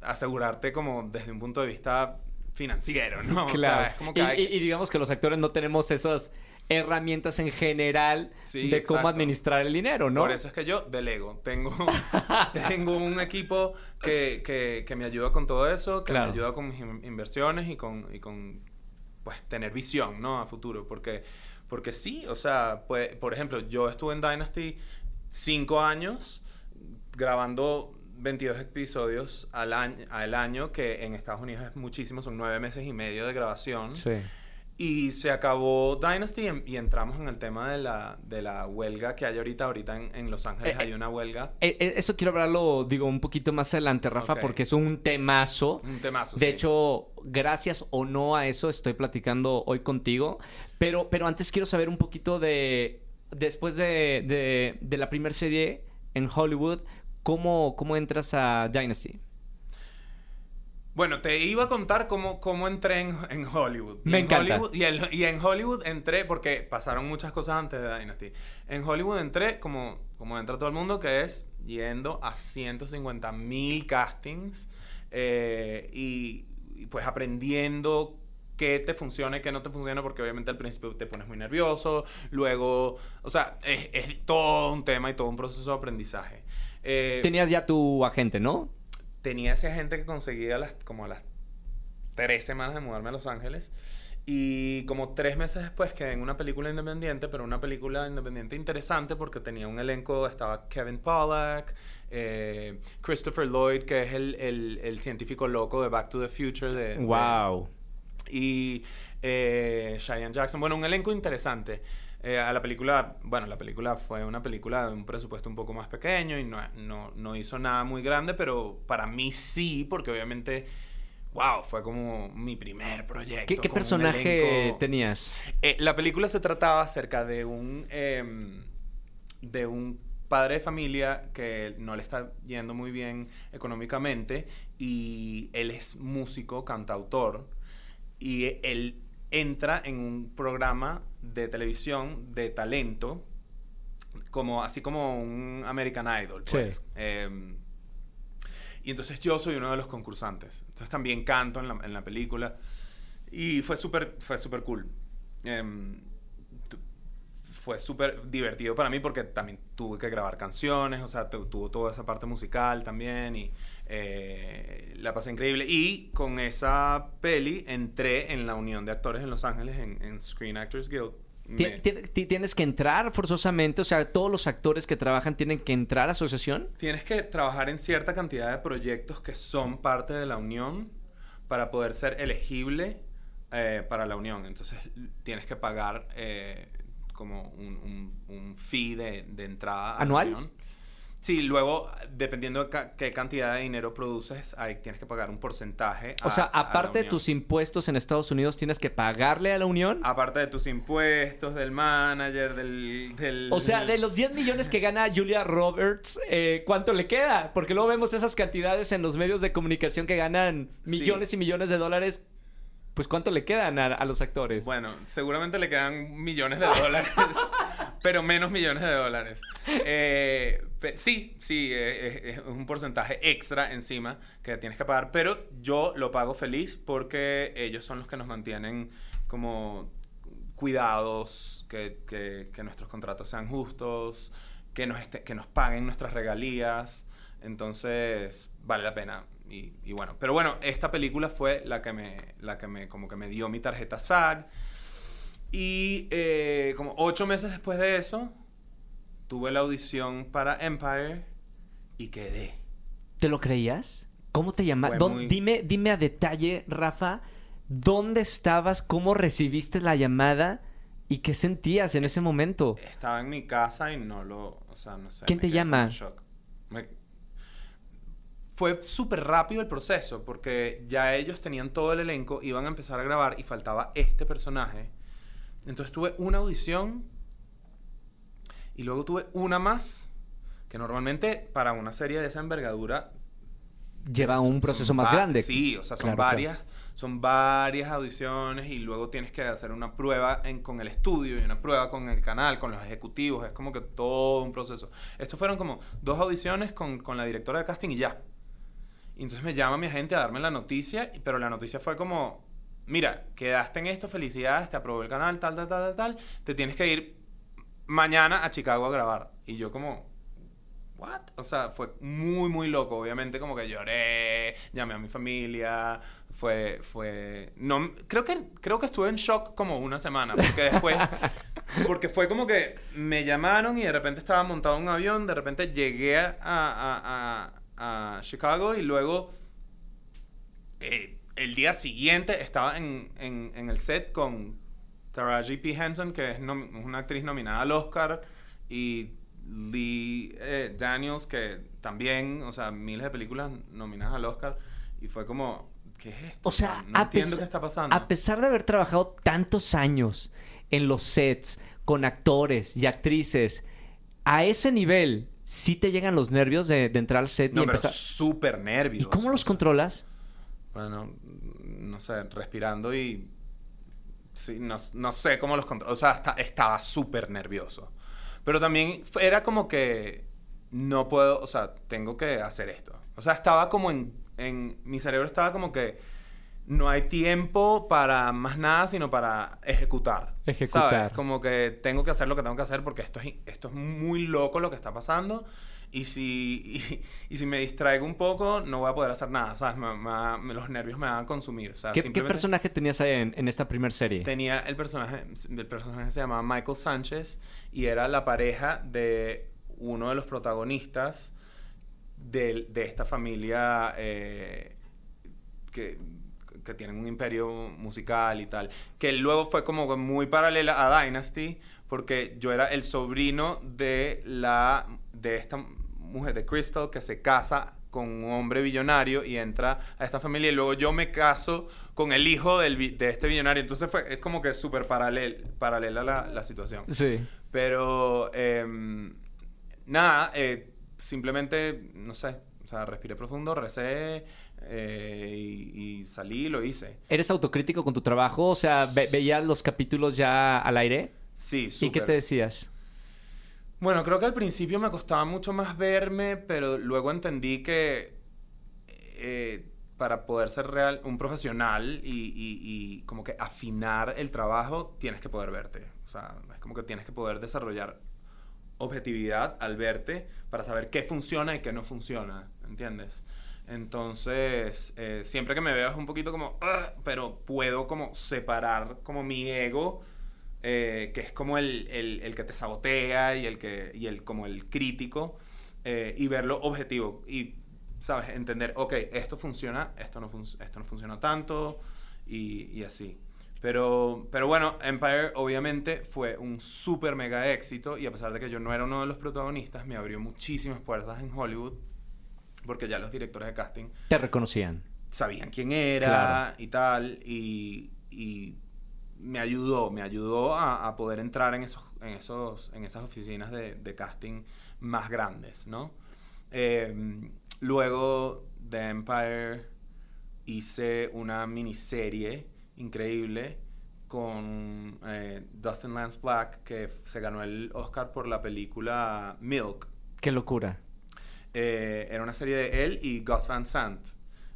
asegurarte como desde un punto de vista financiero, ¿no? Claro. y, digamos que los actores no tenemos esas herramientas en general de cómo administrar el dinero, ¿no? Por eso es que yo delego. Tengo, tengo un equipo que, que, me ayuda con todo eso, que me ayuda con mis inversiones y con, y con pues, tener visión, ¿no? A futuro. Porque, porque sí, o sea, pues, por ejemplo, yo estuve en Dynasty cinco años grabando 22 episodios al año, al año, que en Estados Unidos es muchísimo, son nueve meses y medio de grabación. Sí. Y se acabó Dynasty y, entramos en el tema de la, de la huelga que hay ahorita. Ahorita en, Los Ángeles eh, hay una huelga. Eh, eh, eso quiero hablarlo, digo, un poquito más adelante, Rafa, porque es un temazo. Un temazo, De hecho, gracias o no a eso estoy platicando hoy contigo. Pero, pero antes quiero saber un poquito de... Después de, de, de la primera serie en Hollywood, ¿Cómo, cómo entras a Dynasty? Bueno, te iba a contar cómo, cómo entré en, Hollywood. Me encanta. y, en Hollywood entré, porque pasaron muchas cosas antes de Dynasty. En Hollywood entré como, como entra todo el mundo, que es yendo a 150 mil castings eh, y, pues aprendiendo qué te funciona y qué no te funciona, porque obviamente al principio te pones muy nervioso, luego, o sea, es, es todo un tema y todo un proceso de aprendizaje. Eh, Tenías ya tu agente, ¿no? tenía ese agente que conseguía las, como a las tres semanas de mudarme a Los Ángeles. Y como tres meses después quedé en una película independiente, pero una película independiente interesante porque tenía un elenco, estaba Kevin Pollack, eh, Christopher Lloyd, que es el, el- el científico loco de Back to the Future. De, de- Wow. y eh, Cheyenne Jackson. Bueno, un elenco interesante. Eh, a la película, bueno, la película fue una película de un presupuesto un poco más pequeño y no, no, no hizo nada muy grande, pero para mí sí, porque obviamente, wow, fue como mi primer proyecto. ¿Qué, personaje tenías? Eh, la película se trataba acerca de un em, de un padre de familia que no le está yendo muy bien económicamente y él es músico, cantautor y él entra en un programa de televisión de talento como así como un American Idol Sí. pues. Em, y entonces yo soy uno de los concursantes entonces también canto en la, en la película y fue súper fue súper cool tu- fue súper divertido para mí porque también tuve que grabar canciones, o sea, tu- tuvo toda esa parte musical también y eh, la pasé increíble. Y con esa peli entré en la Unión de Actores en Los Ángeles, en, en Screen Actors Guild. Me- ti- ti- ¿Tienes que entrar forzosamente? O sea, ¿todos los actores que trabajan tienen que entrar a la asociación? Tienes que trabajar en cierta cantidad de proyectos que son parte de la unión para poder ser elegible eh, para la unión. Entonces tienes que pagar eh, como un, un- un fee de, de entrada a ¿Anual? la unión. Sí, luego, dependiendo de ca- qué cantidad de dinero produces, ahí tienes que pagar un porcentaje. O a- sea, a la aparte de tus impuestos en Estados Unidos, ¿tienes que pagarle a la Unión? Aparte de tus impuestos, del manager, del... del- O sea, de los 10 millones que gana Julia Roberts, eh, ¿cuánto le queda? Porque luego vemos esas cantidades en los medios de comunicación que ganan Sí. millones y millones de dólares. Pues ¿cuánto le quedan a, a los actores? Bueno, seguramente le quedan millones de dólares, pero menos millones de dólares. Eh, sí, sí, eh, es, un porcentaje extra encima que tienes que pagar, pero yo lo pago feliz porque ellos son los que nos mantienen como cuidados, que, que- que nuestros contratos sean justos, que nos, este- que nos paguen nuestras regalías. Entonces, vale la pena. Y, y bueno, pero bueno, esta película fue la que me, la que me, como que me dio mi tarjeta SAG. Y eh, como ocho meses después de eso, tuve la audición para Empire y quedé. ¿Te lo creías? ¿Cómo te llamas? Muy- Dime, dime a detalle, Rafa, ¿dónde estabas? ¿Cómo recibiste la llamada? ¿Y qué sentías en ese momento? Estaba en mi casa y no lo, o sea, no sé. ¿Quién te llama? en shock. Me- Fue súper rápido el proceso porque ya ellos tenían todo el elenco, iban a empezar a grabar y faltaba este personaje. Entonces tuve una audición y luego tuve una más que normalmente para una serie de esa envergadura Lleva un son proceso más grande. Sí, o sea, son Claro, claro. varias, son varias audiciones y luego tienes que hacer una prueba en- con el estudio y una prueba con el canal, con los ejecutivos, es como que todo un proceso. Estos fueron como dos audiciones con, con la directora de casting y ya. Y entonces me llama mi agente a darme la noticia, pero la noticia fue como, mira, quedaste en esto, felicidades, te aprobó el canal, tal, tal, tal, tal, tal, te tienes que ir mañana a Chicago a grabar. Y yo como, ¿what? O sea, fue muy, muy loco. Obviamente como que lloré, llamé a mi familia, fue, fue... No, creo que, creo que estuve en shock como una semana, porque después... Porque fue como que me llamaron y de repente estaba montado en un avión, de repente llegué a, a- a- a Chicago y luego eh, el día siguiente estaba en, en- en el set con Taraji P. Henson, que es una actriz nominada al Oscar, y Lee eh, Daniels, que también, o sea, miles de películas nominadas al Oscar, y fue como, ¿qué es esto? O sea, no a, entiendo qué está pasando. a pesar de haber trabajado tantos años en los sets con actores y actrices, a ese nivel, ¿sí te llegan los nervios de, de entrar al set no, y pero súper nervios. ¿Y cómo los o sea, controlas? Bueno, no sé, respirando y... Sí, no, no sé cómo los controlo. O sea, esta- estaba súper nervioso. Pero también era como que no puedo, o sea, tengo que hacer esto. O sea, estaba como en, en... Mi cerebro estaba como que no hay tiempo para más nada, sino para ejecutar. Ejecutar. ¿sabes? Como que tengo que hacer lo que tengo que hacer porque esto es, esto es muy loco lo que está pasando. Y si, y, y si me distraigo un poco, no voy a poder hacer nada, ¿sabes? Me- me va- me- los nervios me van a consumir. O sea, ¿Qué, personaje tenías ahí en, en esta primera serie? Tenía el personaje, el personaje se llamaba Michael Sánchez y era la pareja de uno de los protagonistas del- de, esta familia eh, que, que tienen un imperio musical y tal. Que luego fue como muy paralela a Dynasty, porque yo era el sobrino de la de esta mujer de Crystal que se casa con un hombre billonario y entra a esta familia y luego yo me caso con el hijo del de este billonario. Entonces fue, es como que súper paralel, paralela la, la situación. Sí. Pero em, nada, eh, simplemente, no sé, o sea, respiré profundo, recé eh, y, y salí y lo hice. ¿Eres autocrítico con tu trabajo? O sea, ve- ¿veías los capítulos ya al aire? Sí, ¿Y súper. qué te decías? Bueno, creo que al principio me costaba mucho más verme, pero luego entendí que eh, para poder ser real, un profesional y, como que afinar el trabajo, tienes que poder verte. O sea, es como que tienes que poder desarrollar objetividad al verte para saber qué funciona y qué no funciona, ¿entiendes? Entonces, eh, siempre que me veo es un poquito como, "Ugh", pero puedo como separar como mi ego eh, que es como el, el- el que te sabotea y el que y el como el crítico eh, y verlo objetivo y sabes entender ok esto funciona esto no fun- esto no funciona tanto y, y así pero pero bueno Empire obviamente fue un súper mega éxito y a pesar de que yo no era uno de los protagonistas me abrió muchísimas puertas en Hollywood porque ya los directores de casting Te reconocían. sabían quién era Claro. y tal, y, y me ayudó, me ayudó a, a poder entrar en, esos, en, esos, en esas oficinas de, de casting más grandes, ¿no? Eh, luego de Empire hice una miniserie increíble con eh, Dustin Lance Black, que se ganó el Oscar por la película Milk. Qué locura. Eh, era una serie de él y Gus Van Sant,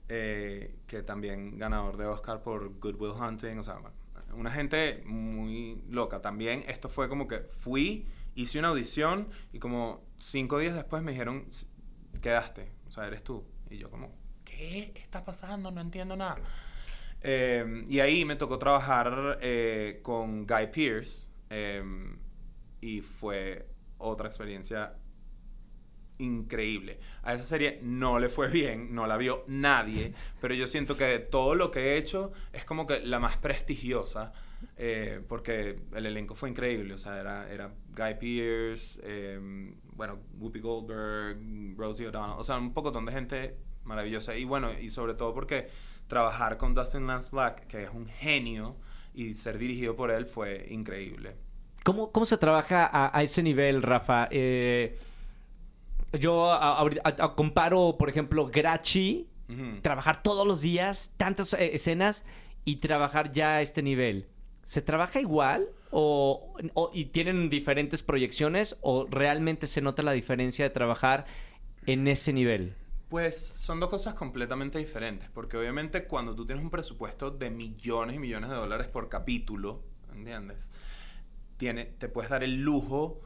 eh, que también ganador de Oscar por Good Will Hunting. O sea, bueno, una gente muy loca. También esto fue como que fui, hice una audición y como cinco días después me dijeron, "S- quedaste, o sea, eres tú. Y yo como, ¿qué está pasando? No entiendo nada. Eh, y ahí me tocó trabajar eh, con Guy Pearce eh, y fue otra experiencia increíble. A esa serie no le fue bien, no la vio nadie, pero yo siento que de todo lo que he hecho es como que la más prestigiosa, eh, porque el elenco fue increíble, o sea, era, era Guy Pearce, eh, bueno, Whoopi Goldberg, Rosie O'Donnell, o sea, un poco de gente maravillosa, y bueno, y sobre todo porque trabajar con Dustin Lance Black, que es un genio, y ser dirigido por él fue increíble. ¿Cómo, cómo se trabaja a, a ese nivel, Rafa? Eh, yo a- ahorita- a- a- comparo, por ejemplo, Grachi, trabajar todos los días, tantas eh, escenas, y trabajar ya a este nivel. ¿Se trabaja igual? O, o- ¿Y tienen diferentes proyecciones? ¿O realmente se nota la diferencia de trabajar en ese nivel? Pues son dos cosas completamente diferentes, porque obviamente cuando tú tienes un presupuesto de millones y millones de dólares por capítulo, ¿entiendes? Tiene, te puedes dar el lujo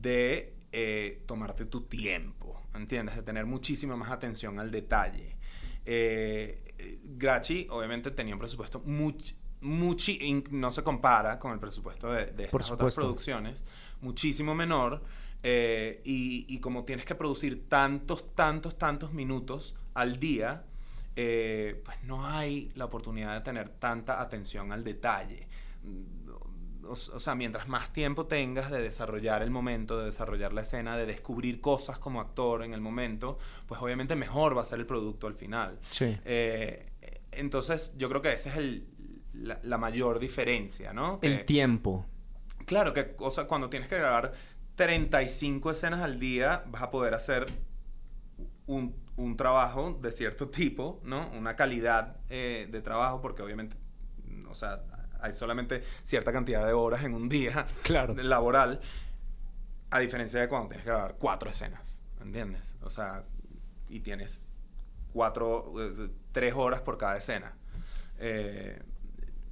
de eh, tomarte tu tiempo, ¿entiendes? De tener muchísima más atención al detalle. Eh, eh, Grachi obviamente tenía un presupuesto much, muchi- in- no se compara con el presupuesto de, estas otras producciones, muchísimo menor. eh, y, y como tienes que producir tantos, tantos, tantos minutos al día, eh, pues no hay la oportunidad de tener tanta atención al detalle. O, o sea, mientras más tiempo tengas de desarrollar el momento, de desarrollar la escena, de descubrir cosas como actor en el momento, pues obviamente mejor va a ser el producto al final. Sí. Eh, entonces, yo creo que esa es el, la, la mayor diferencia, ¿no? Que- El tiempo. Claro, que o sea, cuando tienes que grabar 35 escenas al día, vas a poder hacer un, un trabajo de cierto tipo, ¿no? Una calidad eh, de trabajo, porque obviamente, o sea, hay solamente cierta cantidad de horas en un día Claro. laboral, a diferencia de cuando tienes que grabar cuatro escenas, ¿entiendes? O sea, y tienes cuatro, eh, tres horas por cada escena. Eh,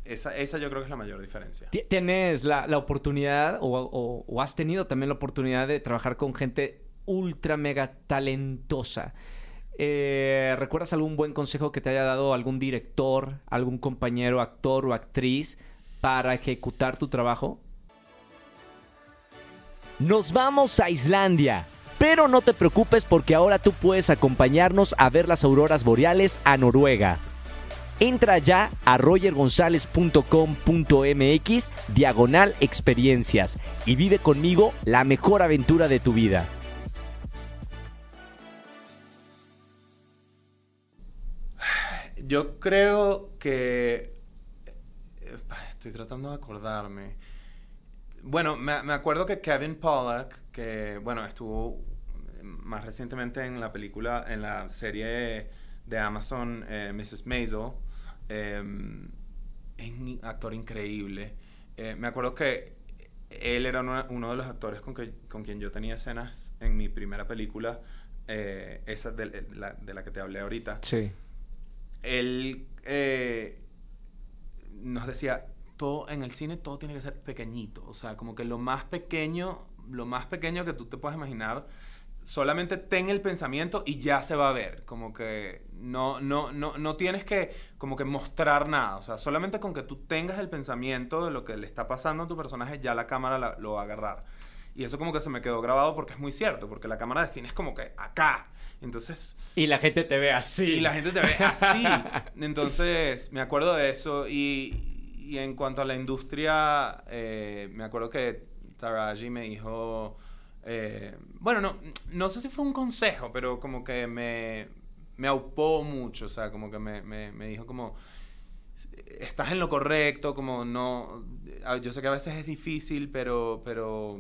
esa, esa yo creo que es la mayor diferencia. Ti- ¿Tienes la, la oportunidad o, o- o has tenido también la oportunidad de trabajar con gente ultra mega talentosa? Eh, ¿Recuerdas algún buen consejo que te haya dado algún director, algún compañero, actor o actriz para ejecutar tu trabajo? Nos vamos a Islandia. Pero no te preocupes porque ahora tú puedes acompañarnos a ver las auroras boreales a Noruega. Entra ya a rogergonzalez.com.mx diagonal experiencias y vive conmigo la mejor aventura de tu vida. Yo creo que... eh, Estoy tratando de acordarme. Bueno, me, me acuerdo que Kevin Pollack, que bueno, estuvo más recientemente en la película, en la serie de Amazon, eh, Mrs. Maisel, eh, es un actor increíble. Eh, me acuerdo que él era uno, de los actores con, que, con quien yo tenía escenas en mi primera película, eh, esa de la, de la que te hablé ahorita Sí. Él eh, nos decía, todo en el cine todo tiene que ser pequeñito, o sea, como que lo más pequeño, lo más pequeño que tú te puedas imaginar, solamente ten el pensamiento y ya se va a ver, como que no, no, no, no tienes que como que mostrar nada, o sea, solamente con que tú tengas el pensamiento de lo que le está pasando a tu personaje, ya la cámara lo va a agarrar. Y eso como que se me quedó grabado porque es muy cierto, porque la cámara de cine es como que acá. Entonces, Y la gente te ve así. y la gente te ve así. Entonces, me acuerdo de eso. Y, y en cuanto a la industria, eh, me acuerdo que Taraji me dijo. eh, bueno, no, no sé si fue un consejo, pero como que me, me aupó mucho. O sea, como que me, me, me dijo como. Estás en lo correcto, como no. Yo sé que a veces es difícil, pero. pero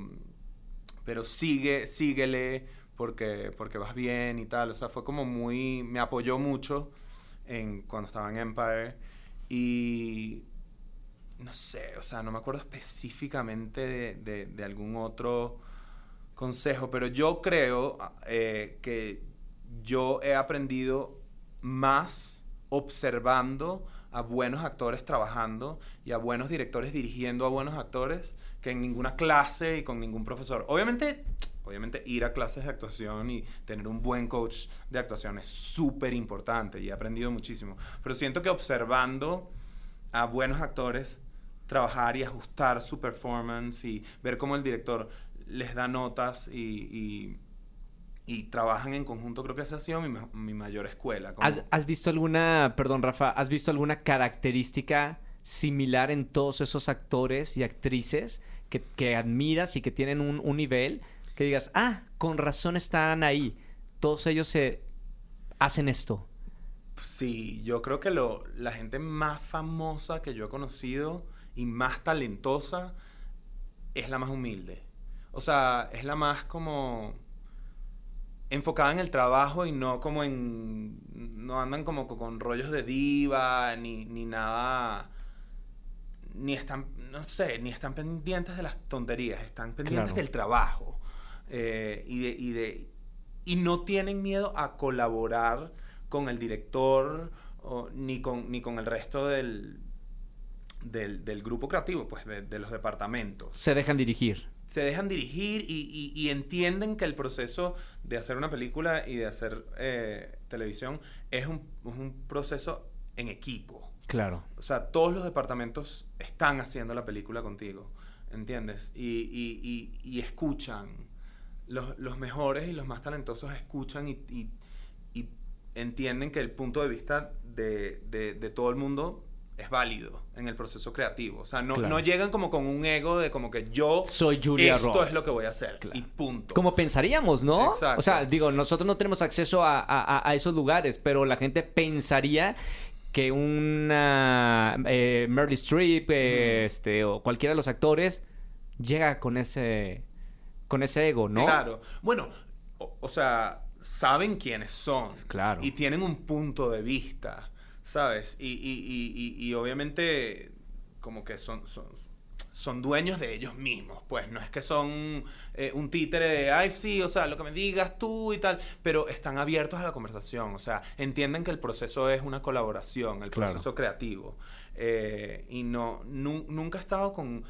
pero sigue, síguele porque, porque vas bien y tal. O sea, fue como muy, me apoyó mucho en, cuando estaba en Empire. Y no sé, o sea, no me acuerdo específicamente de, de- de algún otro consejo, pero yo creo eh, que yo he aprendido más observando a buenos actores trabajando y a buenos directores dirigiendo a buenos actores que en ninguna clase y con ningún profesor. Obviamente, obviamente ir a clases de actuación y tener un buen coach de actuación es súper importante y he aprendido muchísimo. Pero siento que observando a buenos actores trabajar y ajustar su performance y ver cómo el director les da notas y, y- trabajan en conjunto, creo que esa ha sido mi, mi mayor escuela. ¿Has, visto alguna, perdón Rafa, has visto alguna característica similar en todos esos actores y actrices que, que admiras y que tienen un nivel que digas, ah, con razón están ahí, todos ellos se hacen esto? Sí, yo creo que lo, la gente más famosa que yo he conocido y más talentosa es la más humilde. O sea, es la más como enfocada en el trabajo y no como en... No andan como co- con rollos de diva ni, ni nada... Ni están, no sé, ni están pendientes de las tonterías, están pendientes Claro. del trabajo. Eh, y, de, y, de, y no tienen miedo a colaborar con el director o- ni, con, ni con el resto del, del, del grupo creativo, pues de, de los departamentos. Se dejan dirigir. Se dejan dirigir y, y- y entienden que el proceso de hacer una película y de hacer eh, televisión es un, es un proceso en equipo. Claro. O sea, todos los departamentos están haciendo la película contigo, ¿entiendes? Y, y- y- y escuchan. Los, los mejores y los más talentosos escuchan y, y- y entienden que el punto de vista de, de- de todo el mundo es válido en el proceso creativo. O sea, no, Claro. no llegan como con un ego de como que yo Soy Julia esto es lo que voy a hacer Claro. y punto. Como pensaríamos, ¿no? Exacto. O sea, digo, nosotros no tenemos acceso a, a- a esos lugares, pero la gente pensaría que una eh, Meryl Streep eh, Mm. este, o cualquiera de los actores llega con ese, con ese ego, ¿no? Claro. Bueno, o, o sea, saben quiénes son. Claro. Y tienen un punto de vista, ¿sabes? Y, y- y- y- obviamente como que son, son, son dueños de ellos mismos, pues no es que son eh, un títere de, ay, sí, o sea, lo que me digas tú y tal, pero están abiertos a la conversación, o sea, entienden que el proceso es una colaboración, el Claro. proceso creativo, eh, y no, nu- nunca he estado con,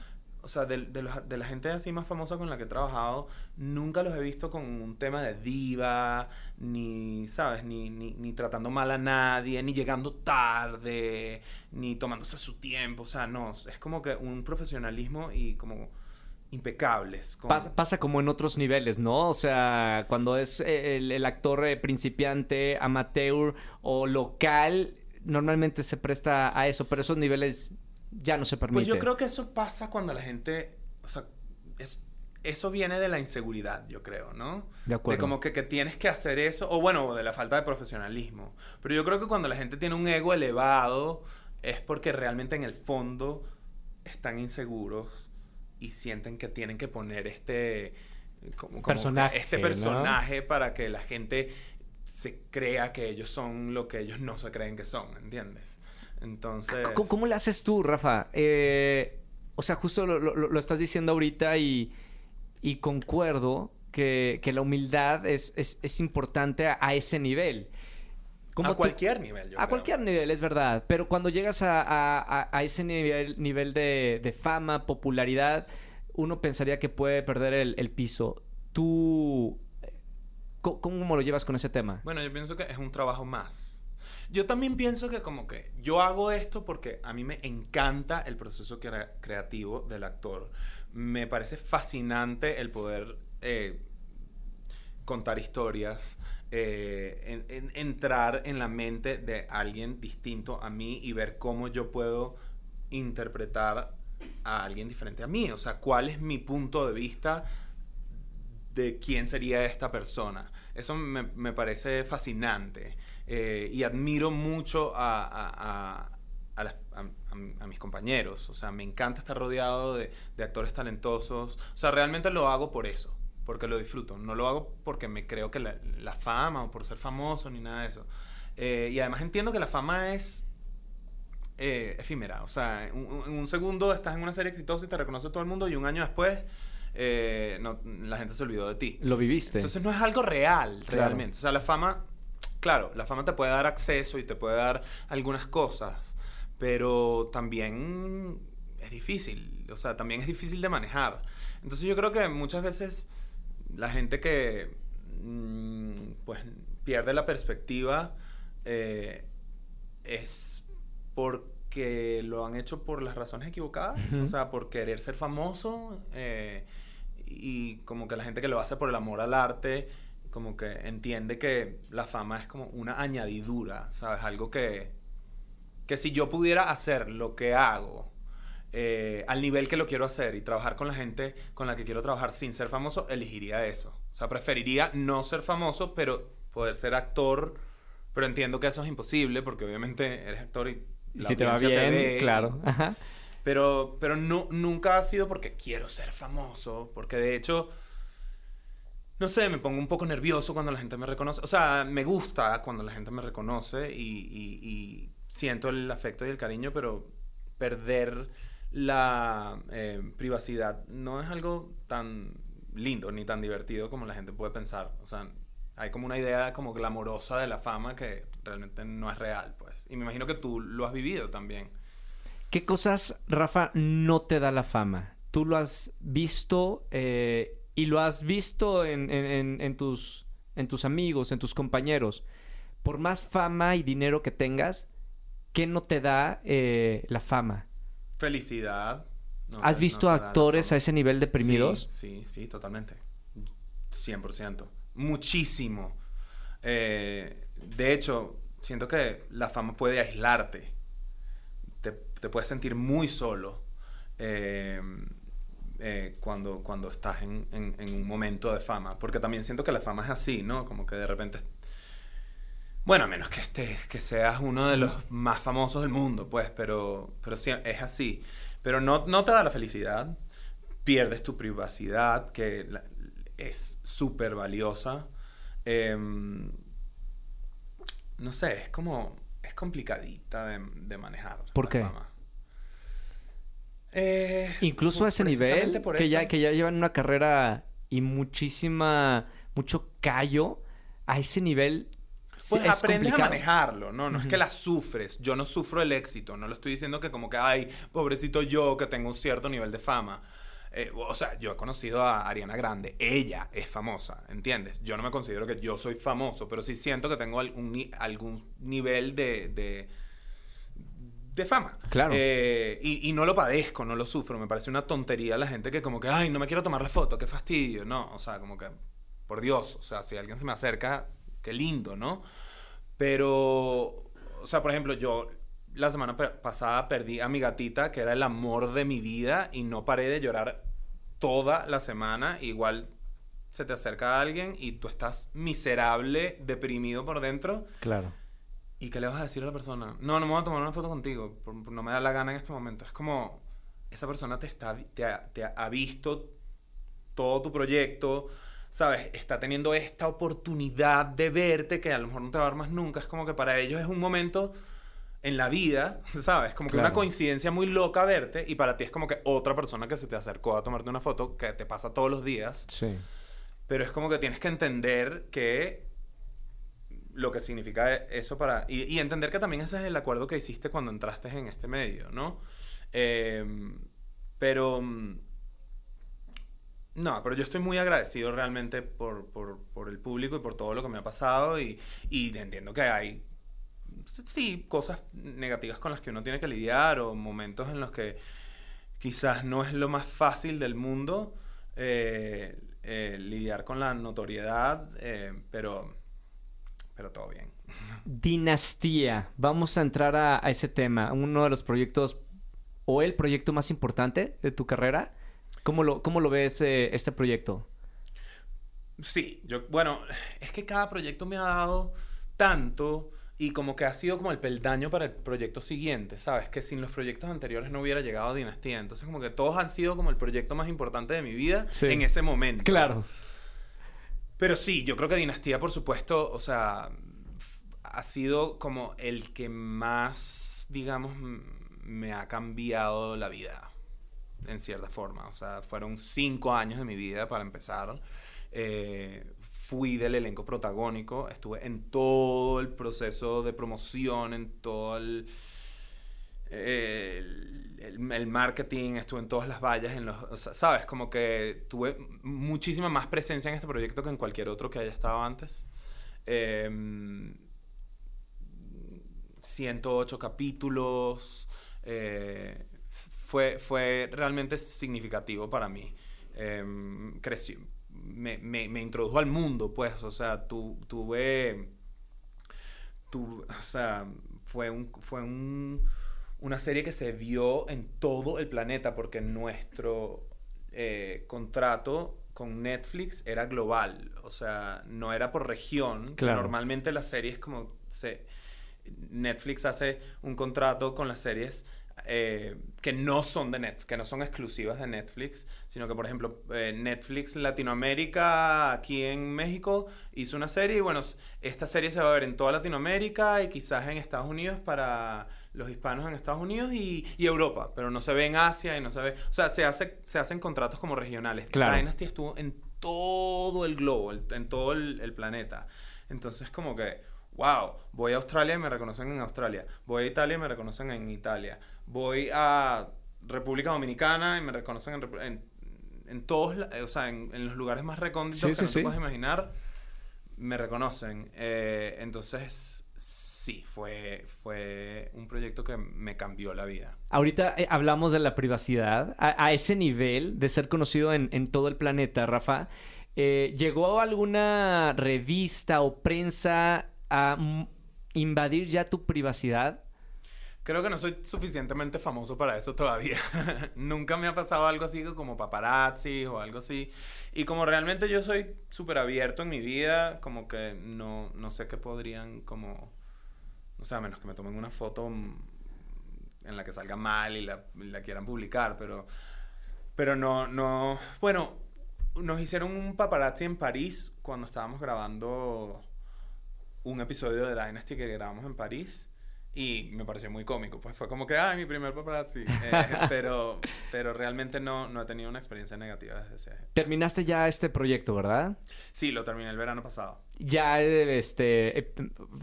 o sea, de, de los- de la gente así más famosa con la que he trabajado, nunca los he visto con un tema de diva, ni, ¿sabes? Ni, ni, ni tratando mal a nadie, ni llegando tarde, ni tomándose su tiempo. O sea, no, es como que un profesionalismo y como impecables. Pasa, pasa como en otros niveles, ¿no? O sea, cuando es eh, el, el actor eh, principiante, amateur o local, normalmente se presta a eso, pero esos niveles ya no se permite. Pues yo creo que eso pasa cuando la gente, o sea, es- eso viene de la inseguridad, yo creo, ¿no? De acuerdo. como que, que tienes que hacer eso, o bueno, de la falta de profesionalismo. Pero yo creo que cuando la gente tiene un ego elevado, es porque realmente en el fondo están inseguros y sienten que tienen que poner este como, como Personaje, este ¿no? personaje para que la gente se crea que ellos son lo que ellos no se creen que son, ¿entiendes? Entonces... ¿Cómo, cómo le haces tú, Rafa? Eh, o sea, justo lo, lo- lo estás diciendo ahorita y, y concuerdo que, que la humildad es, es- es importante a, a ese nivel. ¿Cómo a tú- cualquier nivel, yo a creo. cualquier nivel, es verdad. Pero cuando llegas a, a- a- a ese nivel, nivel de, de fama, popularidad, uno pensaría que puede perder el, el piso. ¿Tú co- cómo lo llevas con ese tema? Bueno, yo pienso que es un trabajo más. Yo también pienso que como que yo hago esto porque a mí me encanta el proceso crea- creativo del actor. Me parece fascinante el poder eh, contar historias, eh, en- en- entrar en la mente de alguien distinto a mí y ver cómo yo puedo interpretar a alguien diferente a mí. O sea, cuál es mi punto de vista de quién sería esta persona. Eso me, me parece fascinante eh, y admiro mucho a, a- a- a las- a- a- mis compañeros. O sea, me encanta estar rodeado de, de actores talentosos. O sea, realmente lo hago por eso, porque lo disfruto. No lo hago porque me creo que la, la fama o por ser famoso ni nada de eso. Eh, y además entiendo que la fama es eh, efímera. O sea, en un, un segundo estás en una serie exitosa y te reconoce todo el mundo y un año después eh, no, la gente se olvidó de ti. ¿Lo viviste? Entonces no es algo real, Claro. realmente. O sea, la fama, claro, la fama te puede dar acceso y te puede dar algunas cosas, pero también es difícil. O sea, también es difícil de manejar. Entonces yo creo que muchas veces la gente que mm, pues pierde la perspectiva eh, es porque lo han hecho por las razones equivocadas, Ujú. o sea, por querer ser famoso eh, y como que la gente que lo hace por el amor al arte, como que entiende que la fama es como una añadidura, ¿sabes? Algo que, que si yo pudiera hacer lo que hago eh, al nivel que lo quiero hacer y trabajar con la gente con la que quiero trabajar sin ser famoso, elegiría eso. O sea, preferiría no ser famoso, pero poder ser actor. Pero entiendo que eso es imposible porque obviamente eres actor y la si te va bien, ve y- claro. Ajá. pero, pero no, nunca ha sido porque quiero ser famoso, porque de hecho, no sé, me pongo un poco nervioso cuando la gente me reconoce. O sea, me gusta cuando la gente me reconoce y, siento el afecto y el cariño, pero perder la eh, privacidad no es algo tan lindo ni tan divertido como la gente puede pensar. O sea, hay como una idea como glamorosa de la fama que realmente no es real, pues. Y me imagino que tú lo has vivido también. ¿Qué cosas, Rafa, no te da la fama? Tú lo has visto eh, y lo has visto en, en- en- en tus, en tus amigos, en tus compañeros. Por más fama y dinero que tengas, ¿qué no te da eh, la fama? Felicidad. no ¿Has visto no actores a ese nivel deprimidos? Sí, sí, sí, totalmente. 100%. Muchísimo. Eh, de hecho, siento que la fama puede aislarte. Te, te puedes sentir muy solo eh, eh, cuando, cuando estás en, en- en un momento de fama. Porque también siento que la fama es así, ¿no? Como que de repente... Bueno, a menos que, estés, que seas uno de los más famosos del mundo, pues, pero, pero sí, es así. Pero no, no te da la felicidad, pierdes tu privacidad, que la- es súper valiosa. Em, no sé, es como, es complicadita de, de manejar. ¿Por la qué? fama. Eh, Incluso a ese nivel, por que ya, que ya llevan una carrera y muchísima, mucho callo, a ese nivel sí Pues es aprendes a manejarlo, no, no es que la sufres. Yo no sufro el éxito, no lo estoy diciendo que como que, ay, pobrecito yo que tengo un cierto nivel de fama. Eh, o sea, yo he conocido a Ariana Grande, ella es famosa, ¿entiendes? Yo no me considero que yo soy famoso, pero sí siento que tengo algún, algún nivel de, de, de fama. Claro. Eh, y, y no lo padezco, no lo sufro. Me parece una tontería la gente que como que, ay, no me quiero tomar la foto, qué fastidio. No, o sea, como que, por Dios, o sea, si alguien se me acerca, qué lindo, ¿no? Pero, o sea, por ejemplo, yo la semana pasada perdí a mi gatita, que era el amor de mi vida, y no paré de llorar toda la semana. Igual se te acerca alguien y tú estás miserable, deprimido por dentro. Claro. ¿Y qué le vas a decir a la persona? No, no me voy a tomar una foto contigo. por- por- no me da la gana en este momento. Es como, esa persona te, está, te, ha, te ha visto todo tu proyecto, ¿sabes? Está teniendo esta oportunidad de verte que a lo mejor no te va a dar más nunca. Es como que para ellos es un momento en la vida, ¿sabes? Como que Claro. una coincidencia muy loca verte y para ti es como que otra persona que se te acercó a tomarte una foto que te pasa todos los días. Sí. Pero es como que tienes que entender que lo que significa eso para... Y, y entender que también ese es el acuerdo que hiciste cuando entraste en este medio, ¿no? Eh, pero... mm, No, pero yo estoy muy agradecido realmente por, por, por el público y por todo lo que me ha pasado y, y entiendo que hay, sí, cosas negativas con las que uno tiene que lidiar o momentos en los que quizás no es lo más fácil del mundo eh, eh, lidiar con la notoriedad, eh, pero, pero todo bien. Dinastía. Vamos a entrar a, a ese tema. Uno de los proyectos o el proyecto más importante de tu carrera. ¿Cómo lo, cómo lo ves eh, este proyecto? Sí, yo, bueno, es que cada proyecto me ha dado tanto y como que ha sido como el peldaño para el proyecto siguiente, ¿sabes? Que sin los proyectos anteriores no hubiera llegado a Dinastía. Entonces como que todos han sido como el proyecto más importante de mi vida Sí. en ese momento. Claro. Pero sí, yo creo que Dinastía, por supuesto, o sea, ha sido como el que más, digamos, me ha cambiado la vida, en cierta forma. O sea, fueron cinco años de mi vida para empezar. Eh, fui del elenco protagónico, estuve en todo el proceso de promoción, en todo el, el, el- el marketing, estuve en todas las vallas, en los, o sea, sabes, como que tuve muchísima más presencia en este proyecto que en cualquier otro que haya estado antes. Em, 108 capítulos, eh, fue, fue realmente significativo para mí. Em, creció, me, me, me introdujo al mundo, pues, o sea, tu, tuve, tu, o sea, fue un, fue un, una serie que se vio en todo el planeta porque nuestro eh, contrato con Netflix era global, o sea, no era por región. Claro. Normalmente las series como se Netflix hace un contrato con las series eh, que no son de Net, que no son exclusivas de Netflix, sino que por ejemplo eh, Netflix Latinoamérica aquí en México hizo una serie y bueno esta serie se va a ver en toda Latinoamérica y quizás en Estados Unidos para los hispanos en Estados Unidos y, y Europa, pero no se ve en Asia y no se ve, o sea se hace se hacen contratos como regionales. Claro. Dynasty estuvo en todo el globo, el- en todo el, el planeta, entonces como que wow, voy a Australia y me reconocen en Australia, voy a Italia y me reconocen en Italia, voy a República Dominicana y me reconocen en, en, en todos, o sea, en, en los lugares más recónditos Sí, que sí, no sí. te puedes imaginar, me reconocen. Eh, entonces, sí, fue, fue un proyecto que me cambió la vida. Ahorita eh, hablamos de la privacidad. A, a ese nivel de ser conocido en, en todo el planeta, Rafa, eh, ¿llegó alguna revista o prensa a invadir ya tu privacidad? Creo que no soy suficientemente famoso para eso todavía. Nunca me ha pasado algo así como paparazzi o algo así. Y como realmente yo soy súper abierto en mi vida, como que no, no sé qué podrían como... No sé, a menos que me tomen una foto en la que salga mal y la, la quieran publicar, pero... Pero no, no... Bueno, nos hicieron un paparazzi en París cuando estábamos grabando un episodio de Dynasty que grabamos en París. Y me pareció muy cómico. Pues fue como que, ay, mi primer paparazzi. Eh, pero, pero realmente no, no he tenido una experiencia negativa desde ese. Terminaste ya este proyecto, ¿verdad? Sí, lo terminé el verano pasado. Ya, este, eh,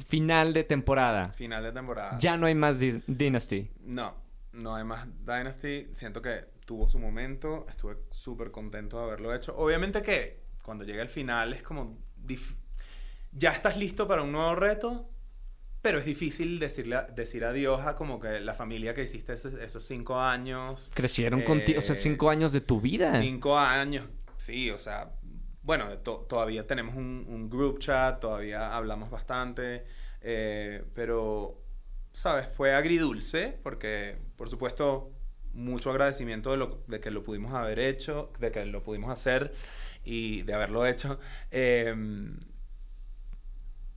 final de temporada. Final de temporada. Ya no hay más Dynasty. No, no hay más Dynasty. Siento que tuvo su momento. Estuve súper contento de haberlo hecho. Obviamente que cuando llega el final es como... Ya estás listo para un nuevo reto, pero es difícil decirle, decir adiós a como que la familia que hiciste esos cinco años. Crecieron contigo, o sea, Eh, cinco años de tu vida. Cinco años, sí, o sea, bueno, to- todavía tenemos un, un group chat, todavía hablamos bastante, eh, pero, ¿sabes? Fue agridulce, porque, por supuesto, mucho agradecimiento de, lo, de que lo pudimos haber hecho, de que lo pudimos hacer y de haberlo hecho. Em,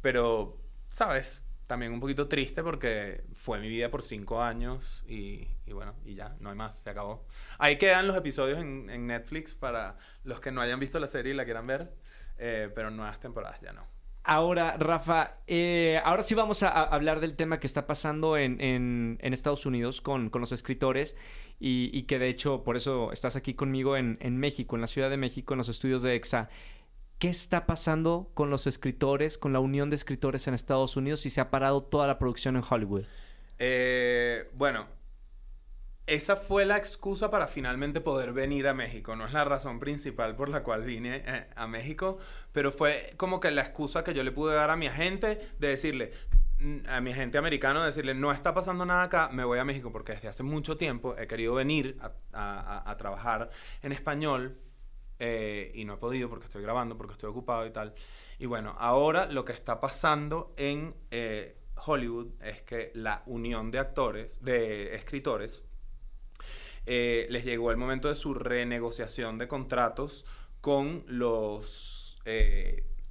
pero, ¿sabes? También un poquito triste porque fue mi vida por cinco años y, y bueno, y ya, no hay más, se acabó. Ahí quedan los episodios en, en Netflix para los que no hayan visto la serie y la quieran ver, eh, pero nuevas temporadas ya no. Ahora, Rafa, eh, ahora sí vamos a, a hablar del tema que está pasando en, en- en Estados Unidos con, con los escritores y, y que de hecho por eso estás aquí conmigo en, en México, en la Ciudad de México, en los estudios de EXA. ¿Qué está pasando con los escritores, con la unión de escritores en Estados Unidos y se ha parado toda la producción en Hollywood? Eh, bueno, esa fue la excusa para finalmente poder venir a México. No es la razón principal por la cual vine eh, a México, pero fue como que la excusa que yo le pude dar a mi agente de decirle, mm, a mi agente americano, de decirle, no está pasando nada acá, me voy a México porque desde hace mucho tiempo he querido venir a- a- a trabajar en español eh, y no he podido porque estoy grabando, porque estoy ocupado y tal. Y bueno, ahora lo que está pasando en eh, Hollywood es que la unión de actores, de escritores, eh, les llegó el momento de su renegociación de contratos con los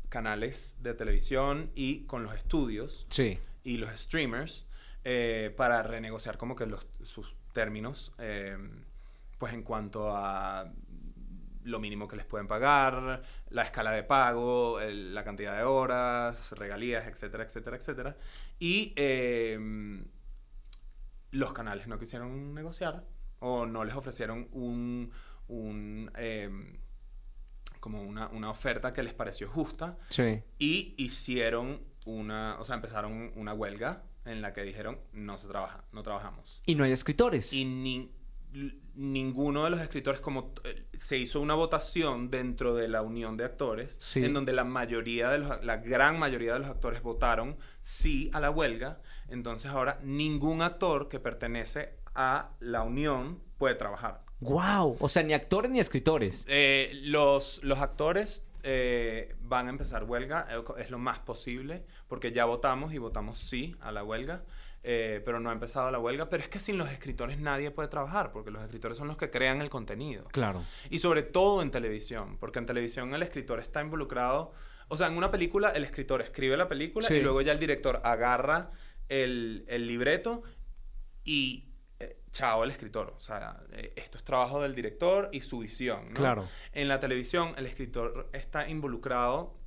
canales de televisión y con los estudios Sí. y los streamers para renegociar como que los, sus términos, pues en cuanto a lo mínimo que les pueden pagar, la escala de pago, el- la cantidad de horas, regalías, etcétera, etcétera, etcétera. Y eh, los canales no quisieron negociar o no les ofrecieron un, un, eh, como una, una oferta que les pareció justa Sí. y hicieron una, o sea, empezaron una huelga en la que dijeron no se trabaja, no trabajamos. Y no hay escritores. Y ni- ninguno de los escritores, como eh, se hizo una votación dentro de la unión de actores, Sí. en donde la mayoría de los, la gran mayoría de los actores votaron sí a la huelga, entonces ahora ningún actor que pertenece a la unión puede trabajar. ¡Wow! O sea, ni actores ni escritores. Eh, los, los actores eh, van a empezar huelga, es lo más posible, porque ya votamos y votamos sí a la huelga, eh, pero no ha empezado la huelga. Pero es que sin los escritores nadie puede trabajar, porque los escritores son los que crean el contenido. Claro. Y sobre todo en televisión, porque en televisión el escritor está involucrado. O sea, en una película el escritor escribe la película Sí. y luego ya el director agarra el, el libreto y eh, chao el escritor. O sea, eh, esto es trabajo del director y su visión. ¿no? Claro. En la televisión el escritor está involucrado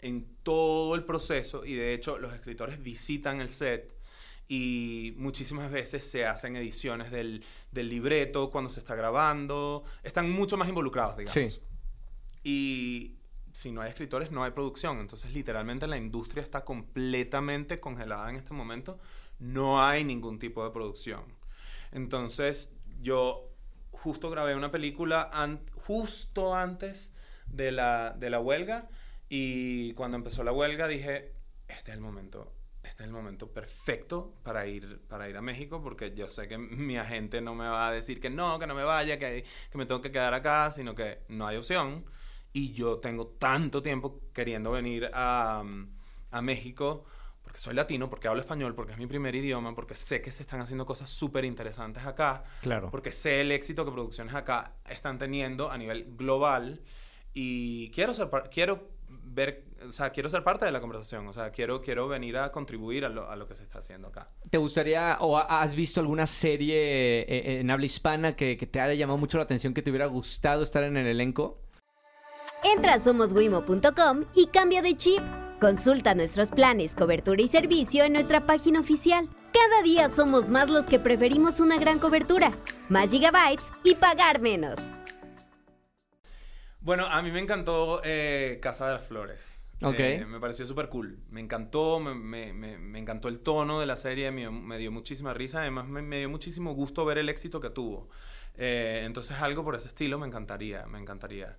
en todo el proceso y de hecho los escritores visitan el set y muchísimas veces se hacen ediciones del, del libreto cuando se está grabando. Están mucho más involucrados, digamos. Sí. Y si no hay escritores, no hay producción. Entonces, literalmente la industria está completamente congelada en este momento. No hay ningún tipo de producción. Entonces, yo justo grabé una película an- justo antes de la, de la huelga y cuando empezó la huelga dije, este es el momento, este es el momento perfecto para ir, para ir a México porque yo sé que mi agente no me va a decir que no, que no me vaya, que, que me tengo que quedar acá, sino que no hay opción. Y yo tengo tanto tiempo queriendo venir a, a México porque soy latino, porque hablo español, porque es mi primer idioma, porque sé que se están haciendo cosas súper interesantes acá, Claro. porque sé el éxito que producciones acá están teniendo a nivel global y quiero ser quiero ver, o sea, quiero ser parte de la conversación, o sea, quiero quiero venir a contribuir a lo, a lo que se está haciendo acá. ¿Te gustaría o ha- has visto alguna serie eh, en habla hispana que, que te haya llamado mucho la atención, que te hubiera gustado estar en el elenco? Entra a somoswimo.com y cambia de chip. Consulta nuestros planes, cobertura y servicio en nuestra página oficial. Cada día somos más los que preferimos una gran cobertura, más gigabytes y pagar menos. Bueno, a mí me encantó eh, Casa de las Flores. Ok. Eh, me pareció súper cool. Me encantó, me, me- me- me encantó el tono de la serie, me, dio muchísima risa. Además, me, dio muchísimo gusto ver el éxito que tuvo. Eh, entonces, algo por ese estilo me encantaría, me encantaría.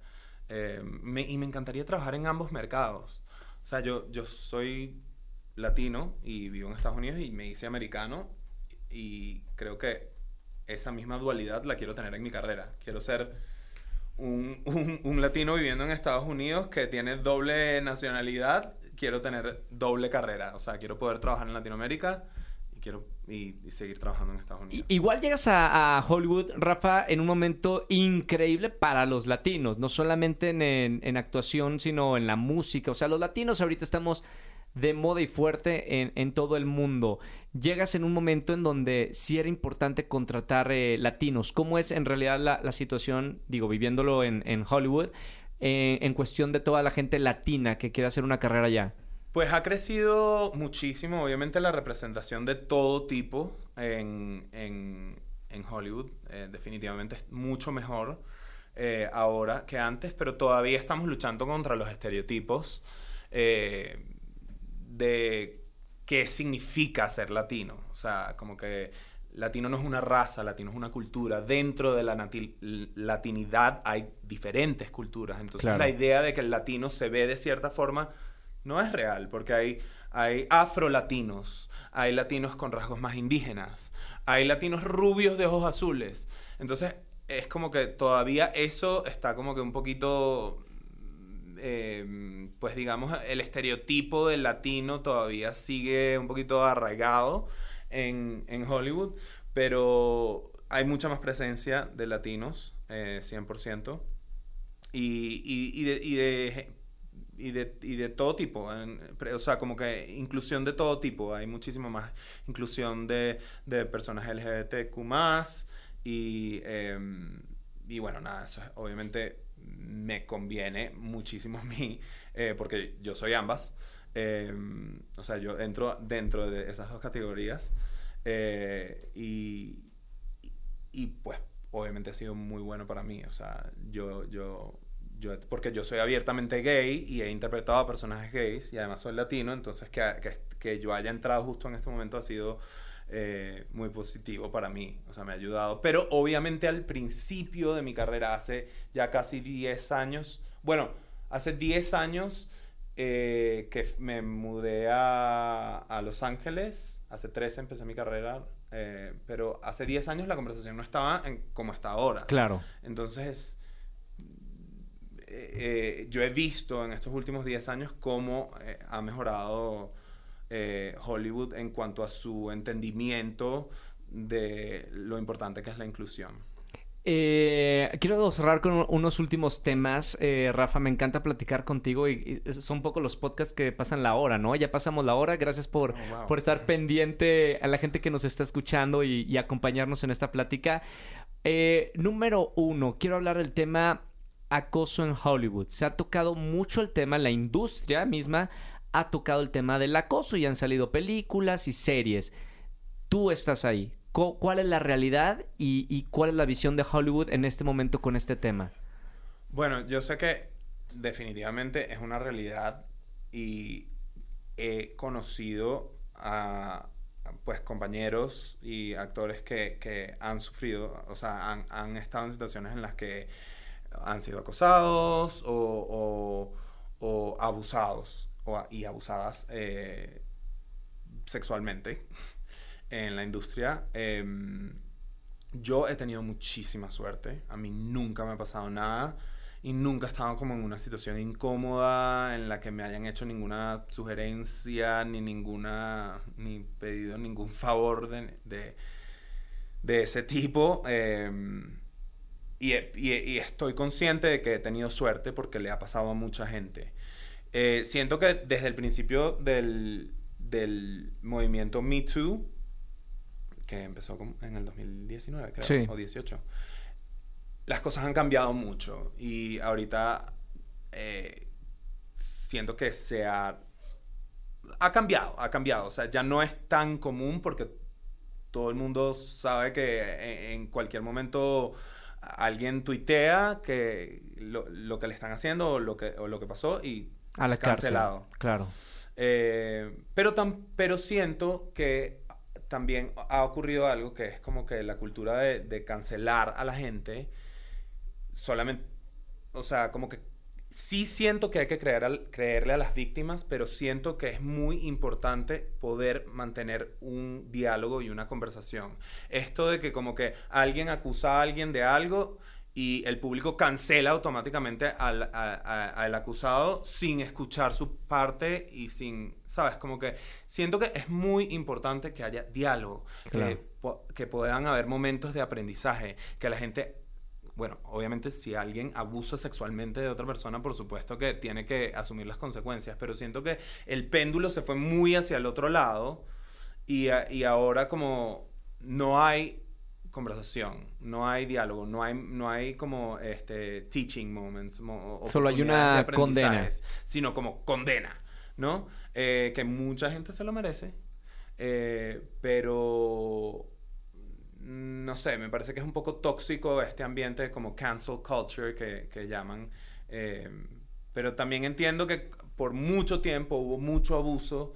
Y me encantaría trabajar en ambos mercados. O sea, yo, yo soy latino y vivo en Estados Unidos y me hice americano. Y creo que esa misma dualidad la quiero tener en mi carrera. Quiero ser un, un- un latino viviendo en Estados Unidos que tiene doble nacionalidad, quiero tener doble carrera. O sea, quiero poder trabajar en Latinoamérica y quiero y, seguir trabajando en Estados Unidos. Igual llegas a, a Hollywood, Rafa, en un momento increíble para los latinos, no solamente en, en- en actuación, sino en la música. O sea, los latinos ahorita estamos de moda y fuerte en, en todo el mundo. Llegas en un momento en donde sí era importante contratar eh, latinos. ¿Cómo es en realidad la, la situación, digo, viviéndolo en, en Hollywood, eh, en cuestión de toda la gente latina que quiere hacer una carrera allá? Pues ha crecido muchísimo, obviamente, la representación de todo tipo en, en- en Hollywood. Eh, definitivamente es mucho mejor ahora que antes, pero todavía estamos luchando contra los estereotipos de qué significa ser latino. O sea, como que latino no es una raza, latino es una cultura. Dentro de la latinidad hay diferentes culturas. Entonces Claro. la idea de que el latino se ve de cierta forma no es real, porque hay, hay afrolatinos, hay latinos con rasgos más indígenas, hay latinos rubios de ojos azules. Entonces, es como que todavía eso está como que un poquito, eh, pues digamos, el estereotipo del latino todavía sigue un poquito arraigado en, en Hollywood, pero hay mucha más presencia de latinos, eh, 100%. Y, y, de, y, de, y, de, y de todo tipo, o sea, como que inclusión de todo tipo, hay muchísimo más inclusión de, de personas LGBTQ+, y, em, y bueno, nada, eso es- obviamente me conviene muchísimo a mí, eh, porque yo soy ambas, em, o sea, yo entro dentro de esas dos categorías, eh, y, y pues obviamente ha sido muy bueno para mí. O sea, yo, yo, yo, porque yo soy abiertamente gay y he interpretado a personajes gays y además soy latino, entonces que, que, que yo haya entrado justo en este momento ha sido eh, muy positivo para mí. O sea, me ha ayudado. Pero obviamente al principio de mi carrera, hace ya casi 10 años, bueno, hace 10 años eh, que me mudé a, a Los Ángeles, hace 13 empecé mi carrera, eh, pero hace 10 años la conversación no estaba en, como está ahora. Claro. Entonces, eh, eh, yo he visto en estos últimos 10 años cómo eh, ha mejorado eh, Hollywood en cuanto a su entendimiento de lo importante que es la inclusión. Eh, quiero cerrar con unos últimos temas. Eh, Rafa, me encanta platicar contigo y, y son un poco los podcasts que pasan la hora, ¿no? Ya pasamos la hora. Gracias por, Oh, wow. por estar pendiente a la gente que nos está escuchando y, y acompañarnos en esta plática. Eh, número uno, quiero hablar del tema acoso en Hollywood. Se ha tocado mucho el tema, la industria misma ha tocado el tema del acoso y han salido películas y series. Tú estás ahí. Cu- ¿Cuál es la realidad y, cuál es la visión de Hollywood en este momento con este tema? Bueno, yo sé que definitivamente es una realidad y he conocido a pues compañeros y actores que, que han sufrido, o sea, han, han estado en situaciones en las que han sido acosados o- o abusados o a- y abusadas eh, sexualmente en la industria. Em, yo he tenido muchísima suerte. A mí nunca me ha pasado nada. Y nunca he estado como en una situación incómoda en la que me hayan hecho ninguna sugerencia, ni ninguna, ni pedido ningún favor de, de, de ese tipo. Em, y, y y estoy consciente de que he tenido suerte porque le ha pasado a mucha gente. Eh, siento que desde el principio del, del movimiento Me Too, que empezó en el 2019, creo, Sí. o 18, las cosas han cambiado mucho y ahorita eh, siento que se ha, ha cambiado, ha cambiado. O sea, ya no es tan común porque todo el mundo sabe que en, en cualquier momento alguien tuitea que lo, lo, que le están haciendo o lo que, o lo que pasó y a la cancelado. Cárcel, claro. Eh, pero, tam, pero siento que también ha ocurrido algo que es como que la cultura de, de cancelar a la gente solamente, o sea, como que sí siento que hay que creer al, creerle a las víctimas, pero siento que es muy importante poder mantener un diálogo y una conversación. Esto de que como que alguien acusa a alguien de algo y el público cancela automáticamente al, a, a, al, acusado sin escuchar su parte y sin, ¿sabes? Como que siento que es muy importante que haya diálogo, claro. que, que puedan haber momentos de aprendizaje, que la gente bueno, obviamente si alguien abusa sexualmente de otra persona, por supuesto que tiene que asumir las consecuencias, pero siento que el péndulo se fue muy hacia el otro lado y, y ahora como no hay conversación, no hay diálogo, no hay, no hay como este teaching moments. Mo, Solo hay una condena. Sino como condena, ¿no? Eh, que mucha gente se lo merece, eh, pero no sé, me parece que es un poco tóxico este ambiente como cancel culture que, que llaman. Eh, pero también entiendo que por mucho tiempo hubo mucho abuso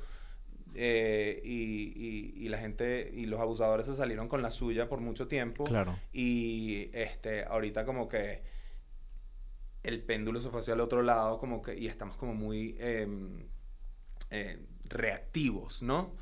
eh, y, y, y, la gente y los abusadores se salieron con la suya por mucho tiempo. Claro. Y este, ahorita como que el péndulo se fue hacia el otro lado como que, y estamos como muy eh, reactivos, ¿no?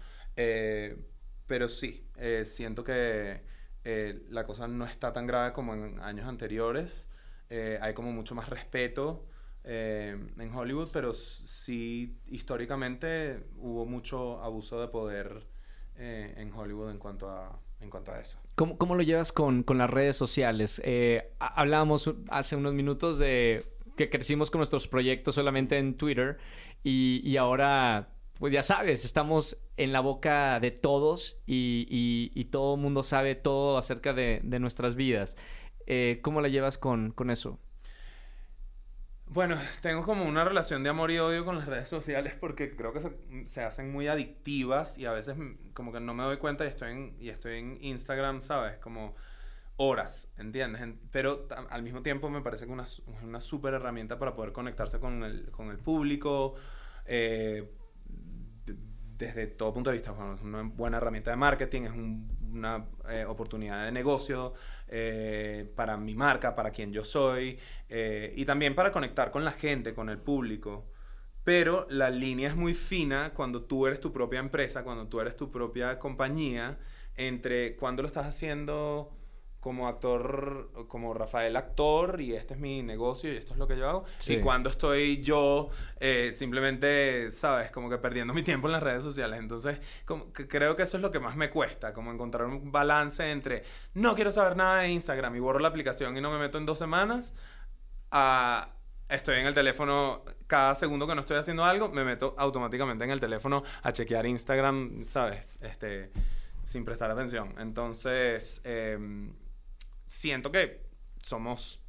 pero sí, siento que eh, la cosa no está tan grave como en años anteriores. Eh, hay como mucho más respeto eh, en Hollywood, pero sí históricamente hubo mucho abuso de poder eh, en Hollywood en cuanto a, en cuanto a eso. ¿Cómo, cómo lo llevas con, con, las redes sociales? Eh, hablábamos hace unos minutos de que crecimos con nuestros proyectos solamente en Twitter y, y ahora pues ya sabes, estamos en la boca de todos y, y, todo el mundo sabe todo acerca de, de nuestras vidas. Eh, ¿Cómo la llevas con, con, eso? Bueno, tengo como una relación de amor y odio con las redes sociales porque creo que se, se, hacen muy adictivas y a veces como que no me doy cuenta y estoy en, y estoy en Instagram, ¿sabes? Como horas, ¿entiendes? Pero al mismo tiempo me parece que una, es una súper herramienta para poder conectarse con el, con el público. Eh, desde todo punto de vista. Bueno, es una buena herramienta de marketing, es un, una eh, oportunidad de negocio eh, para mi marca, para quien yo soy, eh, y también para conectar con la gente, con el público. Pero la línea es muy fina cuando tú eres tu propia empresa, cuando tú eres tu propia compañía, entre cuando lo estás haciendo como actor, como Rafael actor, y este es mi negocio y esto es lo que yo hago. Sí. Y cuando estoy yo eh, simplemente, ¿sabes? Como que perdiendo mi tiempo en las redes sociales. Entonces, como que creo que eso es lo que más me cuesta, como encontrar un balance entre no quiero saber nada de Instagram y borro la aplicación y no me meto en dos semanas, a estoy en el teléfono cada segundo que no estoy haciendo algo, me meto automáticamente en el teléfono a chequear Instagram, ¿sabes? Este, sin prestar atención. Entonces, eh, siento que somos...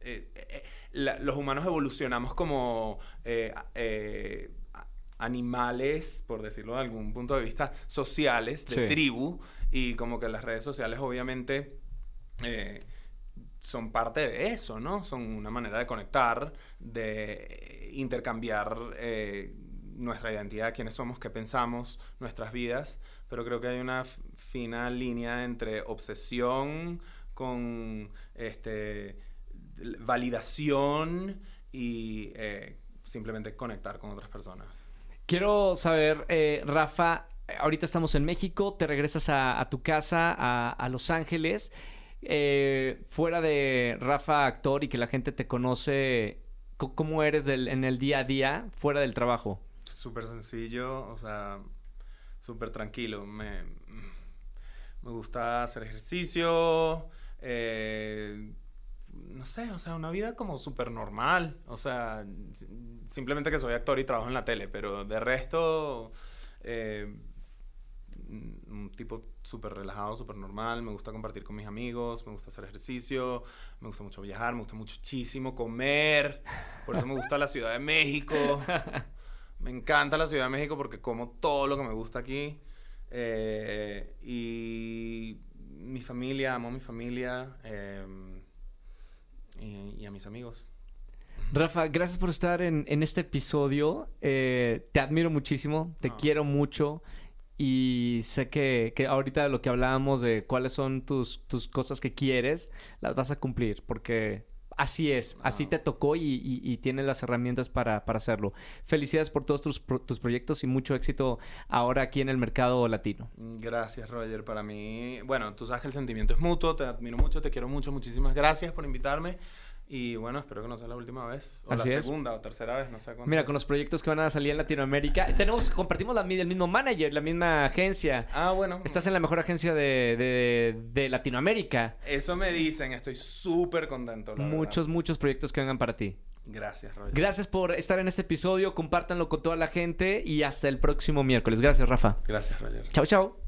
Eh, eh, la, los humanos evolucionamos como eh, eh, animales, por decirlo de algún punto de vista, sociales, de sí. tribu, y como que las redes sociales obviamente eh, son parte de eso, ¿no? Son una manera de conectar, de intercambiar nuestra identidad, quiénes somos, qué pensamos, nuestras vidas, pero creo que hay una fina línea entre obsesión, con este, validación y eh, simplemente conectar con otras personas. Quiero saber, eh, Rafa, ahorita estamos en México, te regresas a, a tu casa, a, a, Los Ángeles. Eh, fuera de Rafa, actor, y que la gente te conoce, ¿cómo eres del, en el día a día, fuera del trabajo? Súper sencillo, o sea, súper tranquilo. Me, me gusta hacer ejercicio, eh, no sé, o sea, una vida como súper normal. O sea, simplemente que soy actor y trabajo en la tele, pero de resto, eh, un tipo súper relajado, súper normal. Me gusta compartir con mis amigos, me gusta hacer ejercicio, me gusta mucho viajar, me gusta muchísimo comer. Por eso me gusta la Ciudad de México. Me encanta la Ciudad de México porque como todo lo que me gusta aquí. Eh, y mi familia, amo a mi familia eh, y, y a mis amigos. Rafa, gracias por estar en, en este episodio. Eh, te admiro muchísimo, te Ah. quiero mucho. Y sé que, que ahorita de lo que hablábamos de cuáles son tus, tus cosas que quieres, las vas a cumplir, porque así es, así te tocó y, y- y tienes las herramientas para, para hacerlo. Felicidades por todos tus, pro- tus proyectos y mucho éxito ahora aquí en el mercado latino. Gracias, Roger. Para mí, bueno, tú sabes que el sentimiento es mutuo, te admiro mucho, te quiero mucho, muchísimas gracias por invitarme. Y bueno, espero que no sea la última vez, o Así la es. segunda o tercera vez, no sé cuándo. Mira, con los proyectos que van a salir en Latinoamérica, tenemos, compartimos la, el mismo manager, la misma agencia. Ah, bueno. Estás en la mejor agencia de, de- de Latinoamérica. Eso me dicen, estoy súper contento. la Muchos, verdad. muchos proyectos que vengan para ti. Gracias, Roger. Gracias por estar en este episodio, compártanlo con toda la gente y hasta el próximo miércoles. Gracias, Rafa. Gracias, Roger. Chao, chao.